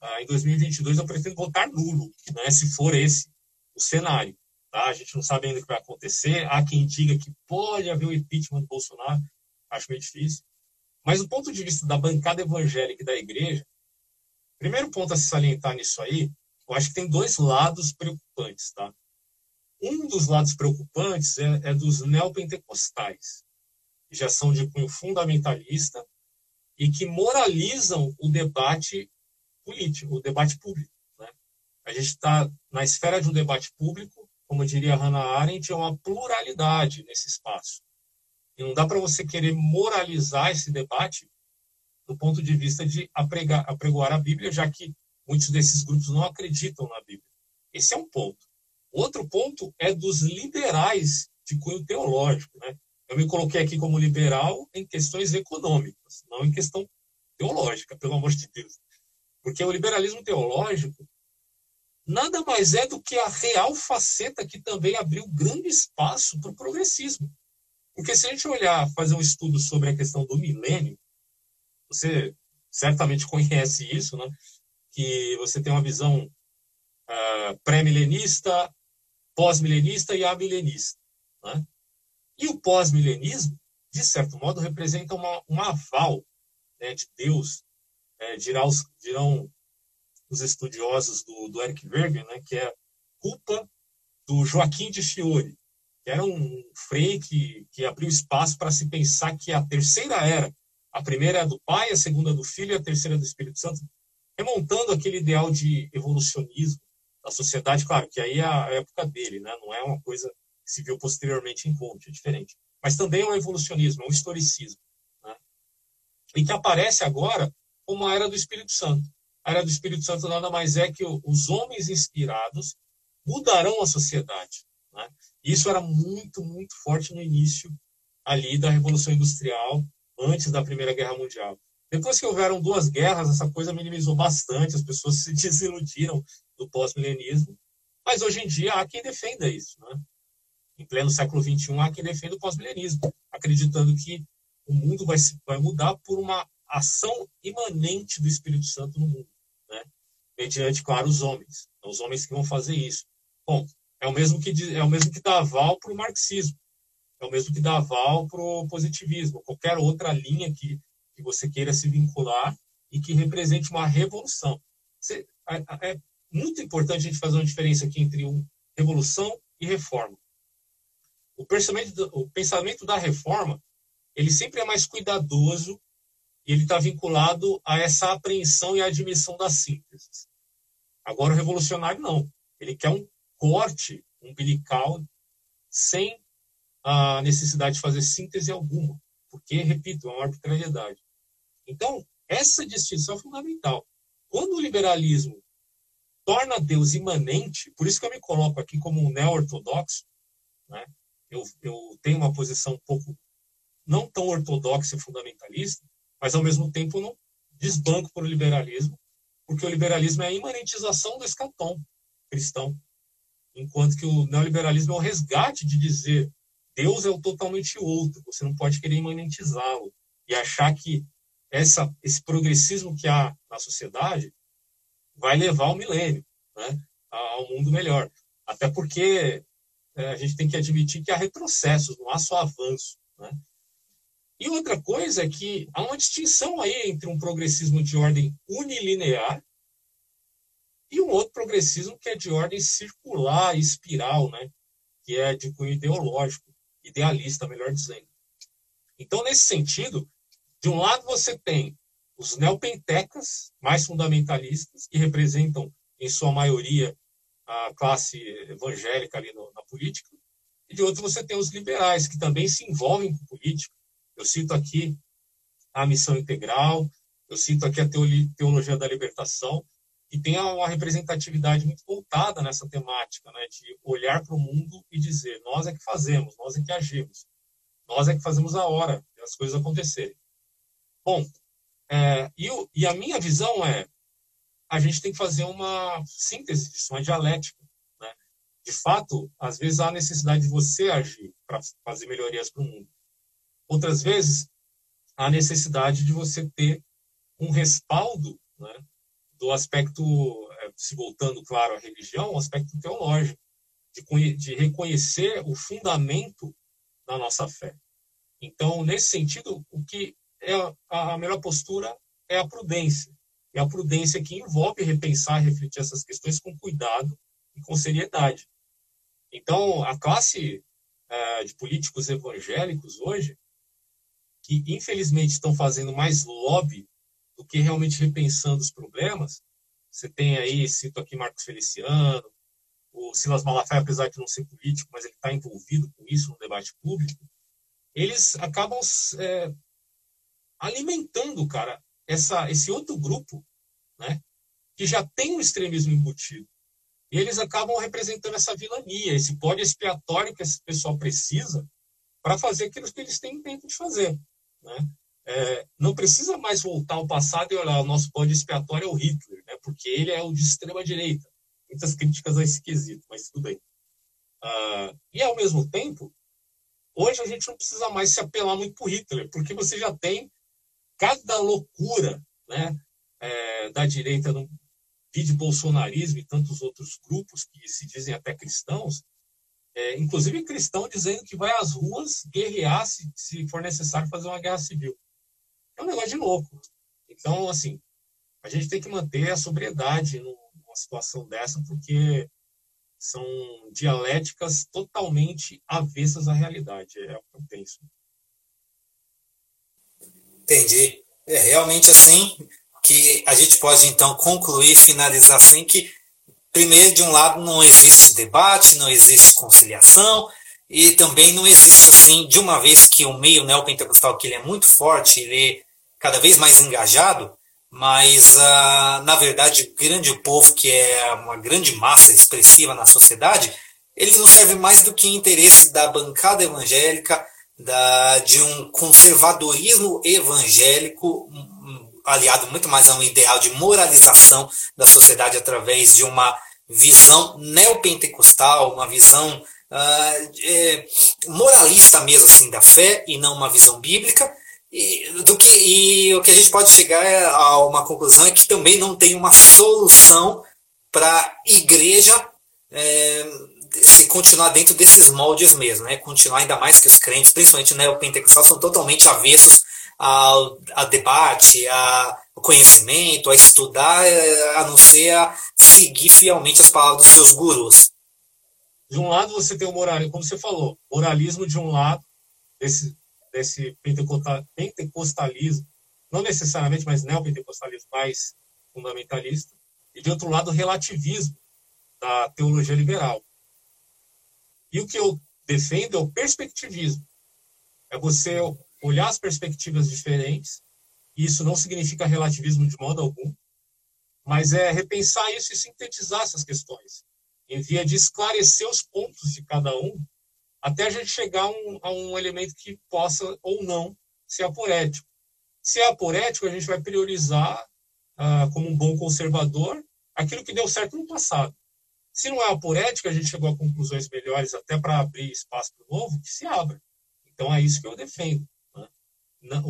ah, em 2022 eu pretendo votar nulo, né, se for esse o cenário. Tá? A gente não sabe ainda o que vai acontecer. Há quem diga que pode haver o impeachment do Bolsonaro, acho meio difícil. Mas do ponto de vista da bancada evangélica e da igreja, primeiro ponto a se salientar nisso aí, eu acho que tem dois lados preocupantes. Tá? Um dos lados preocupantes é, é dos neopentecostais, que já são de cunho fundamentalista e que moralizam o debate político, o debate público. Né? A gente está na esfera de um debate público, como diria Hannah Arendt, é uma pluralidade nesse espaço. E não dá para você querer moralizar esse debate do ponto de vista de apregar, apregoar a Bíblia, já que muitos desses grupos não acreditam na Bíblia. Esse é um ponto. Outro ponto é dos liberais de cunho teológico. Né? Eu me coloquei aqui como liberal em questões econômicas, não em questão teológica, pelo amor de Deus. Porque o liberalismo teológico nada mais é do que a real faceta que também abriu grande espaço para o progressismo. Porque se a gente olhar, fazer um estudo sobre a questão do milênio, você certamente conhece isso, né? que você tem uma visão uh, pré-milenista, pós-milenista e amilenista. Né? E o pós-milenismo, de certo modo, representa uma, um aval né, de Deus é, dirão, os, dirão os estudiosos do, do Eric Vergen, né, que é culpa do Joaquim de Fiore, que era um frei que, que abriu espaço para se pensar que a terceira era, a primeira é do Pai, a segunda é do Filho e a terceira é do Espírito Santo, remontando aquele ideal de evolucionismo da sociedade, claro, que aí é a época dele, né, não é uma coisa que se viu posteriormente em Conte, é diferente. Mas também é um evolucionismo, é um historicismo. Né? E que aparece agora como a era do Espírito Santo. A era do Espírito Santo nada mais é que os homens inspirados mudarão a sociedade. Né? Isso era muito, muito forte no início ali da Revolução Industrial, antes da Primeira Guerra Mundial. Depois que houveram duas guerras, essa coisa minimizou bastante, as pessoas se desiludiram do pós-milenismo, mas hoje em dia há quem defenda isso. Né? Em pleno século XXI, há quem defenda o pós-milenismo, acreditando que o mundo vai, vai mudar por uma ação imanente do Espírito Santo no mundo? Mediante, claro, os homens. São os homens que vão fazer isso. Bom, é o mesmo que, é o mesmo que dá aval para o marxismo, é o mesmo que dá aval para o positivismo, qualquer outra linha que, que você queira se vincular e que represente uma revolução. Você, é, é muito importante a gente fazer uma diferença aqui entre um, revolução e reforma. O pensamento, o pensamento da reforma ele sempre é mais cuidadoso ele está vinculado a essa apreensão e admissão da síntese. Agora, o revolucionário não. Ele quer um corte umbilical sem a necessidade de fazer síntese alguma, porque, repito, é uma arbitrariedade. Então, essa distinção é fundamental. Quando o liberalismo torna Deus imanente, por isso que eu me coloco aqui como um neo-ortodoxo, né? eu, eu tenho uma posição um pouco não tão ortodoxa e fundamentalista, mas ao mesmo tempo não desbanco para o liberalismo, porque o liberalismo é a imanentização do escatom cristão, enquanto que o neoliberalismo é o resgate de dizer Deus é o totalmente outro, você não pode querer imanentizá-lo e achar que essa, esse progressismo que há na sociedade vai levar ao milênio, né, ao mundo melhor. Até porque é, a gente tem que admitir que há retrocessos, não há só avanço. Né? E outra coisa é que há uma distinção aí entre um progressismo de ordem unilinear e um outro progressismo que é de ordem circular, espiral, né? que é de cunho ideológico, idealista, melhor dizendo. Então, nesse sentido, de um lado você tem os neopentecas, mais fundamentalistas, que representam, em sua maioria, a classe evangélica ali no, na política, e de outro você tem os liberais, que também se envolvem com política, eu cito aqui a missão integral, eu cito aqui a teologia da libertação, que tem uma representatividade muito voltada nessa temática, né, de olhar para o mundo e dizer: nós é que fazemos, nós é que agimos, nós é que fazemos a hora as coisas acontecerem. Bom, é, e, e, a minha visão é: a gente tem que fazer uma síntese disso, uma dialética. Né? De fato, às vezes há necessidade de você agir, para fazer melhorias para o mundo. Outras vezes, a necessidade de você ter um respaldo né, do aspecto, é, se voltando, claro, à religião, o aspecto teológico, de, de reconhecer o fundamento da nossa fé. Então, nesse sentido, o que é a, a melhor postura é a prudência. E a prudência que envolve repensar, refletir essas questões com cuidado e com seriedade. Então, a classe é, de políticos evangélicos hoje, que infelizmente estão fazendo mais lobby do que realmente repensando os problemas, você tem aí, cito aqui Marcos Feliciano, o Silas Malafaia, apesar de não ser político, mas ele está envolvido com isso no debate público, eles acabam é, alimentando, cara, essa, esse outro grupo, né, que já tem o extremismo embutido. E eles acabam representando essa vilania, esse pódio expiatório que esse pessoal precisa para fazer aquilo que eles têm tempo de fazer. Né? É, não precisa mais voltar ao passado e olhar, o nosso pódio expiatório é o Hitler, né? porque ele é o de extrema-direita. Muitas críticas a esse quesito, mas tudo bem. Ah, e, ao mesmo tempo, hoje a gente não precisa mais se apelar muito para Hitler, porque você já tem cada loucura né, é, da direita no vídeo bolsonarismo e tantos outros grupos que se dizem até cristãos, é, inclusive cristão dizendo que vai às ruas guerrear se, se for necessário fazer uma guerra civil. É um negócio de louco. Então, assim, a gente tem que manter a sobriedade numa situação dessa, porque são dialéticas totalmente avessas à realidade. É o que eu penso. Entendi. É realmente assim que a gente pode então concluir, finalizar assim que primeiro de um lado não existe debate, não existe conciliação e também não existe assim de uma vez que o meio neopentecostal que ele é muito forte, ele é cada vez mais engajado, mas uh, na verdade o grande povo que é uma grande massa expressiva na sociedade, ele não serve mais do que interesse da bancada evangélica, da, de um conservadorismo evangélico aliado muito mais a um ideal de moralização da sociedade através de uma visão neopentecostal, uma visão uh, é, moralista mesmo assim da fé e não uma visão bíblica. E, do que, e o que a gente pode chegar a uma conclusão é que também não tem uma solução para a igreja é, se continuar dentro desses moldes mesmo, né? Continuar ainda mais que os crentes, principalmente o neopentecostal, são totalmente avessos ao, ao debate, ao conhecimento, a estudar, a não ser a seguir fielmente as palavras dos seus gurus. De um lado você tem o moralismo, como você falou, moralismo de um lado, desse, desse pentecostalismo, não necessariamente, mas neopentecostalismo mais fundamentalista, e de outro lado, o relativismo da teologia liberal. E o que eu defendo é o perspectivismo. É você olhar as perspectivas diferentes. Isso não significa relativismo de modo algum, mas é repensar isso e sintetizar essas questões, em via de esclarecer os pontos de cada um, até a gente chegar a um, a um elemento que possa ou não ser aporético. Se é aporético, a gente vai priorizar, ah, como um bom conservador, aquilo que deu certo no passado. Se não é aporético, a gente chegou a conclusões melhores até para abrir espaço para o novo, que se abra. Então é isso que eu defendo. Né?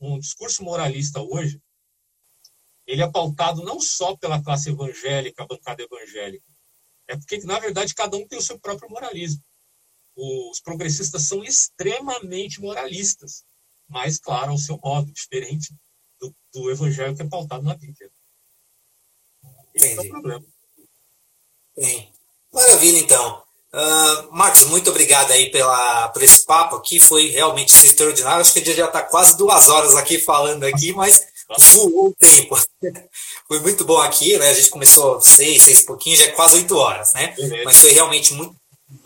Um, discurso moralista hoje, ele é pautado não só pela classe evangélica, a bancada evangélica, é porque, na verdade, cada um tem o seu próprio moralismo. Os progressistas são extremamente moralistas, mas, claro, ao seu modo, diferente do, do evangelho que é pautado na Bíblia. Esse Entendi. é o problema. Bem, maravilha então. Uh, Marcos, muito obrigado aí pela, por esse papo aqui, foi realmente extraordinário. Acho que a gente já está quase duas horas aqui falando aqui, mas voou o tempo. foi muito bom aqui, né? A gente começou seis, seis e pouquinho, já é quase oito horas, né? Uhum. Mas foi realmente muito,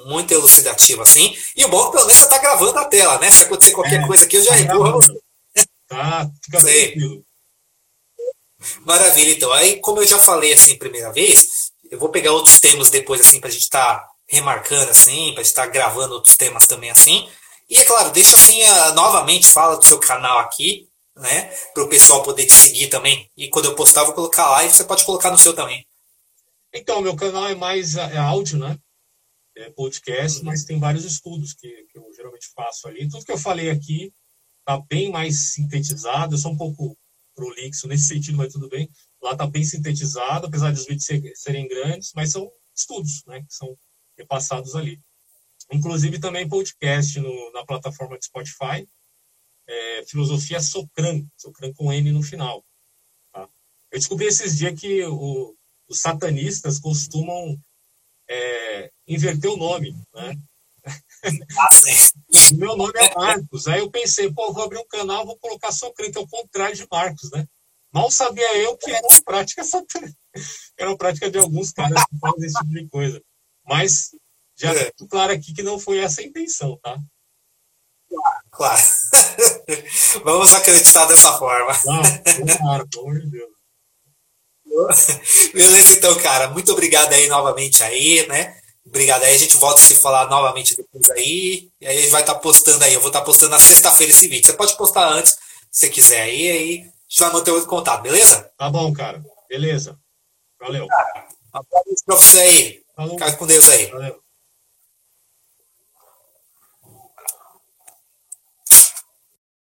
muito elucidativo, assim. E o bom é pelo menos você está gravando a tela, né? Se acontecer qualquer é, coisa aqui, eu já empurro você. Tá, fica tranquilo. Maravilha, então. Aí, como eu já falei assim, primeira vez, eu vou pegar outros temas depois, assim, para a gente estar tá remarcando, assim, para estar tá gravando outros temas também, assim. E, é claro, deixa assim, uh, novamente, fala do seu canal aqui, né, para o pessoal poder te seguir também. E quando eu postar, eu vou colocar lá e você pode colocar no seu também. Então, meu canal é mais é áudio, né? é, podcast, mas tem vários estudos que, que eu geralmente faço ali. Tudo que eu falei aqui está bem mais sintetizado. Eu sou um pouco prolixo nesse sentido, mas tudo bem. Lá está bem sintetizado, apesar dos vídeos serem grandes, mas são estudos né, que são repassados ali. Inclusive também podcast no, na plataforma de Spotify, é, Filosofia Socran, Socran com N no final. Tá? Eu descobri esses dias que o, os satanistas costumam é, inverter o nome, né? Ah, meu nome é Marcos. Aí eu pensei, pô, vou abrir um canal, vou colocar Socran, que é o contrário de Marcos, né? Mal sabia eu que era uma prática satânica. Era uma prática de alguns caras que fazem esse tipo de coisa. Mas já é. claro aqui que não foi essa a intenção, tá? Claro. Vamos acreditar dessa forma. Ah, claro, pelo amor de Deus. Beleza, então, cara. Muito obrigado aí novamente aí, né? Obrigado aí. A gente volta a se falar novamente depois aí. E aí a gente vai estar tá postando aí. Eu vou estar tá postando na sexta-feira esse vídeo. Você pode postar antes, se quiser aí. Aí a gente vai manter o contato, beleza? Tá bom, cara. Beleza. Valeu. Um abraço pra você aí. Falou. Fica com Deus aí. Valeu.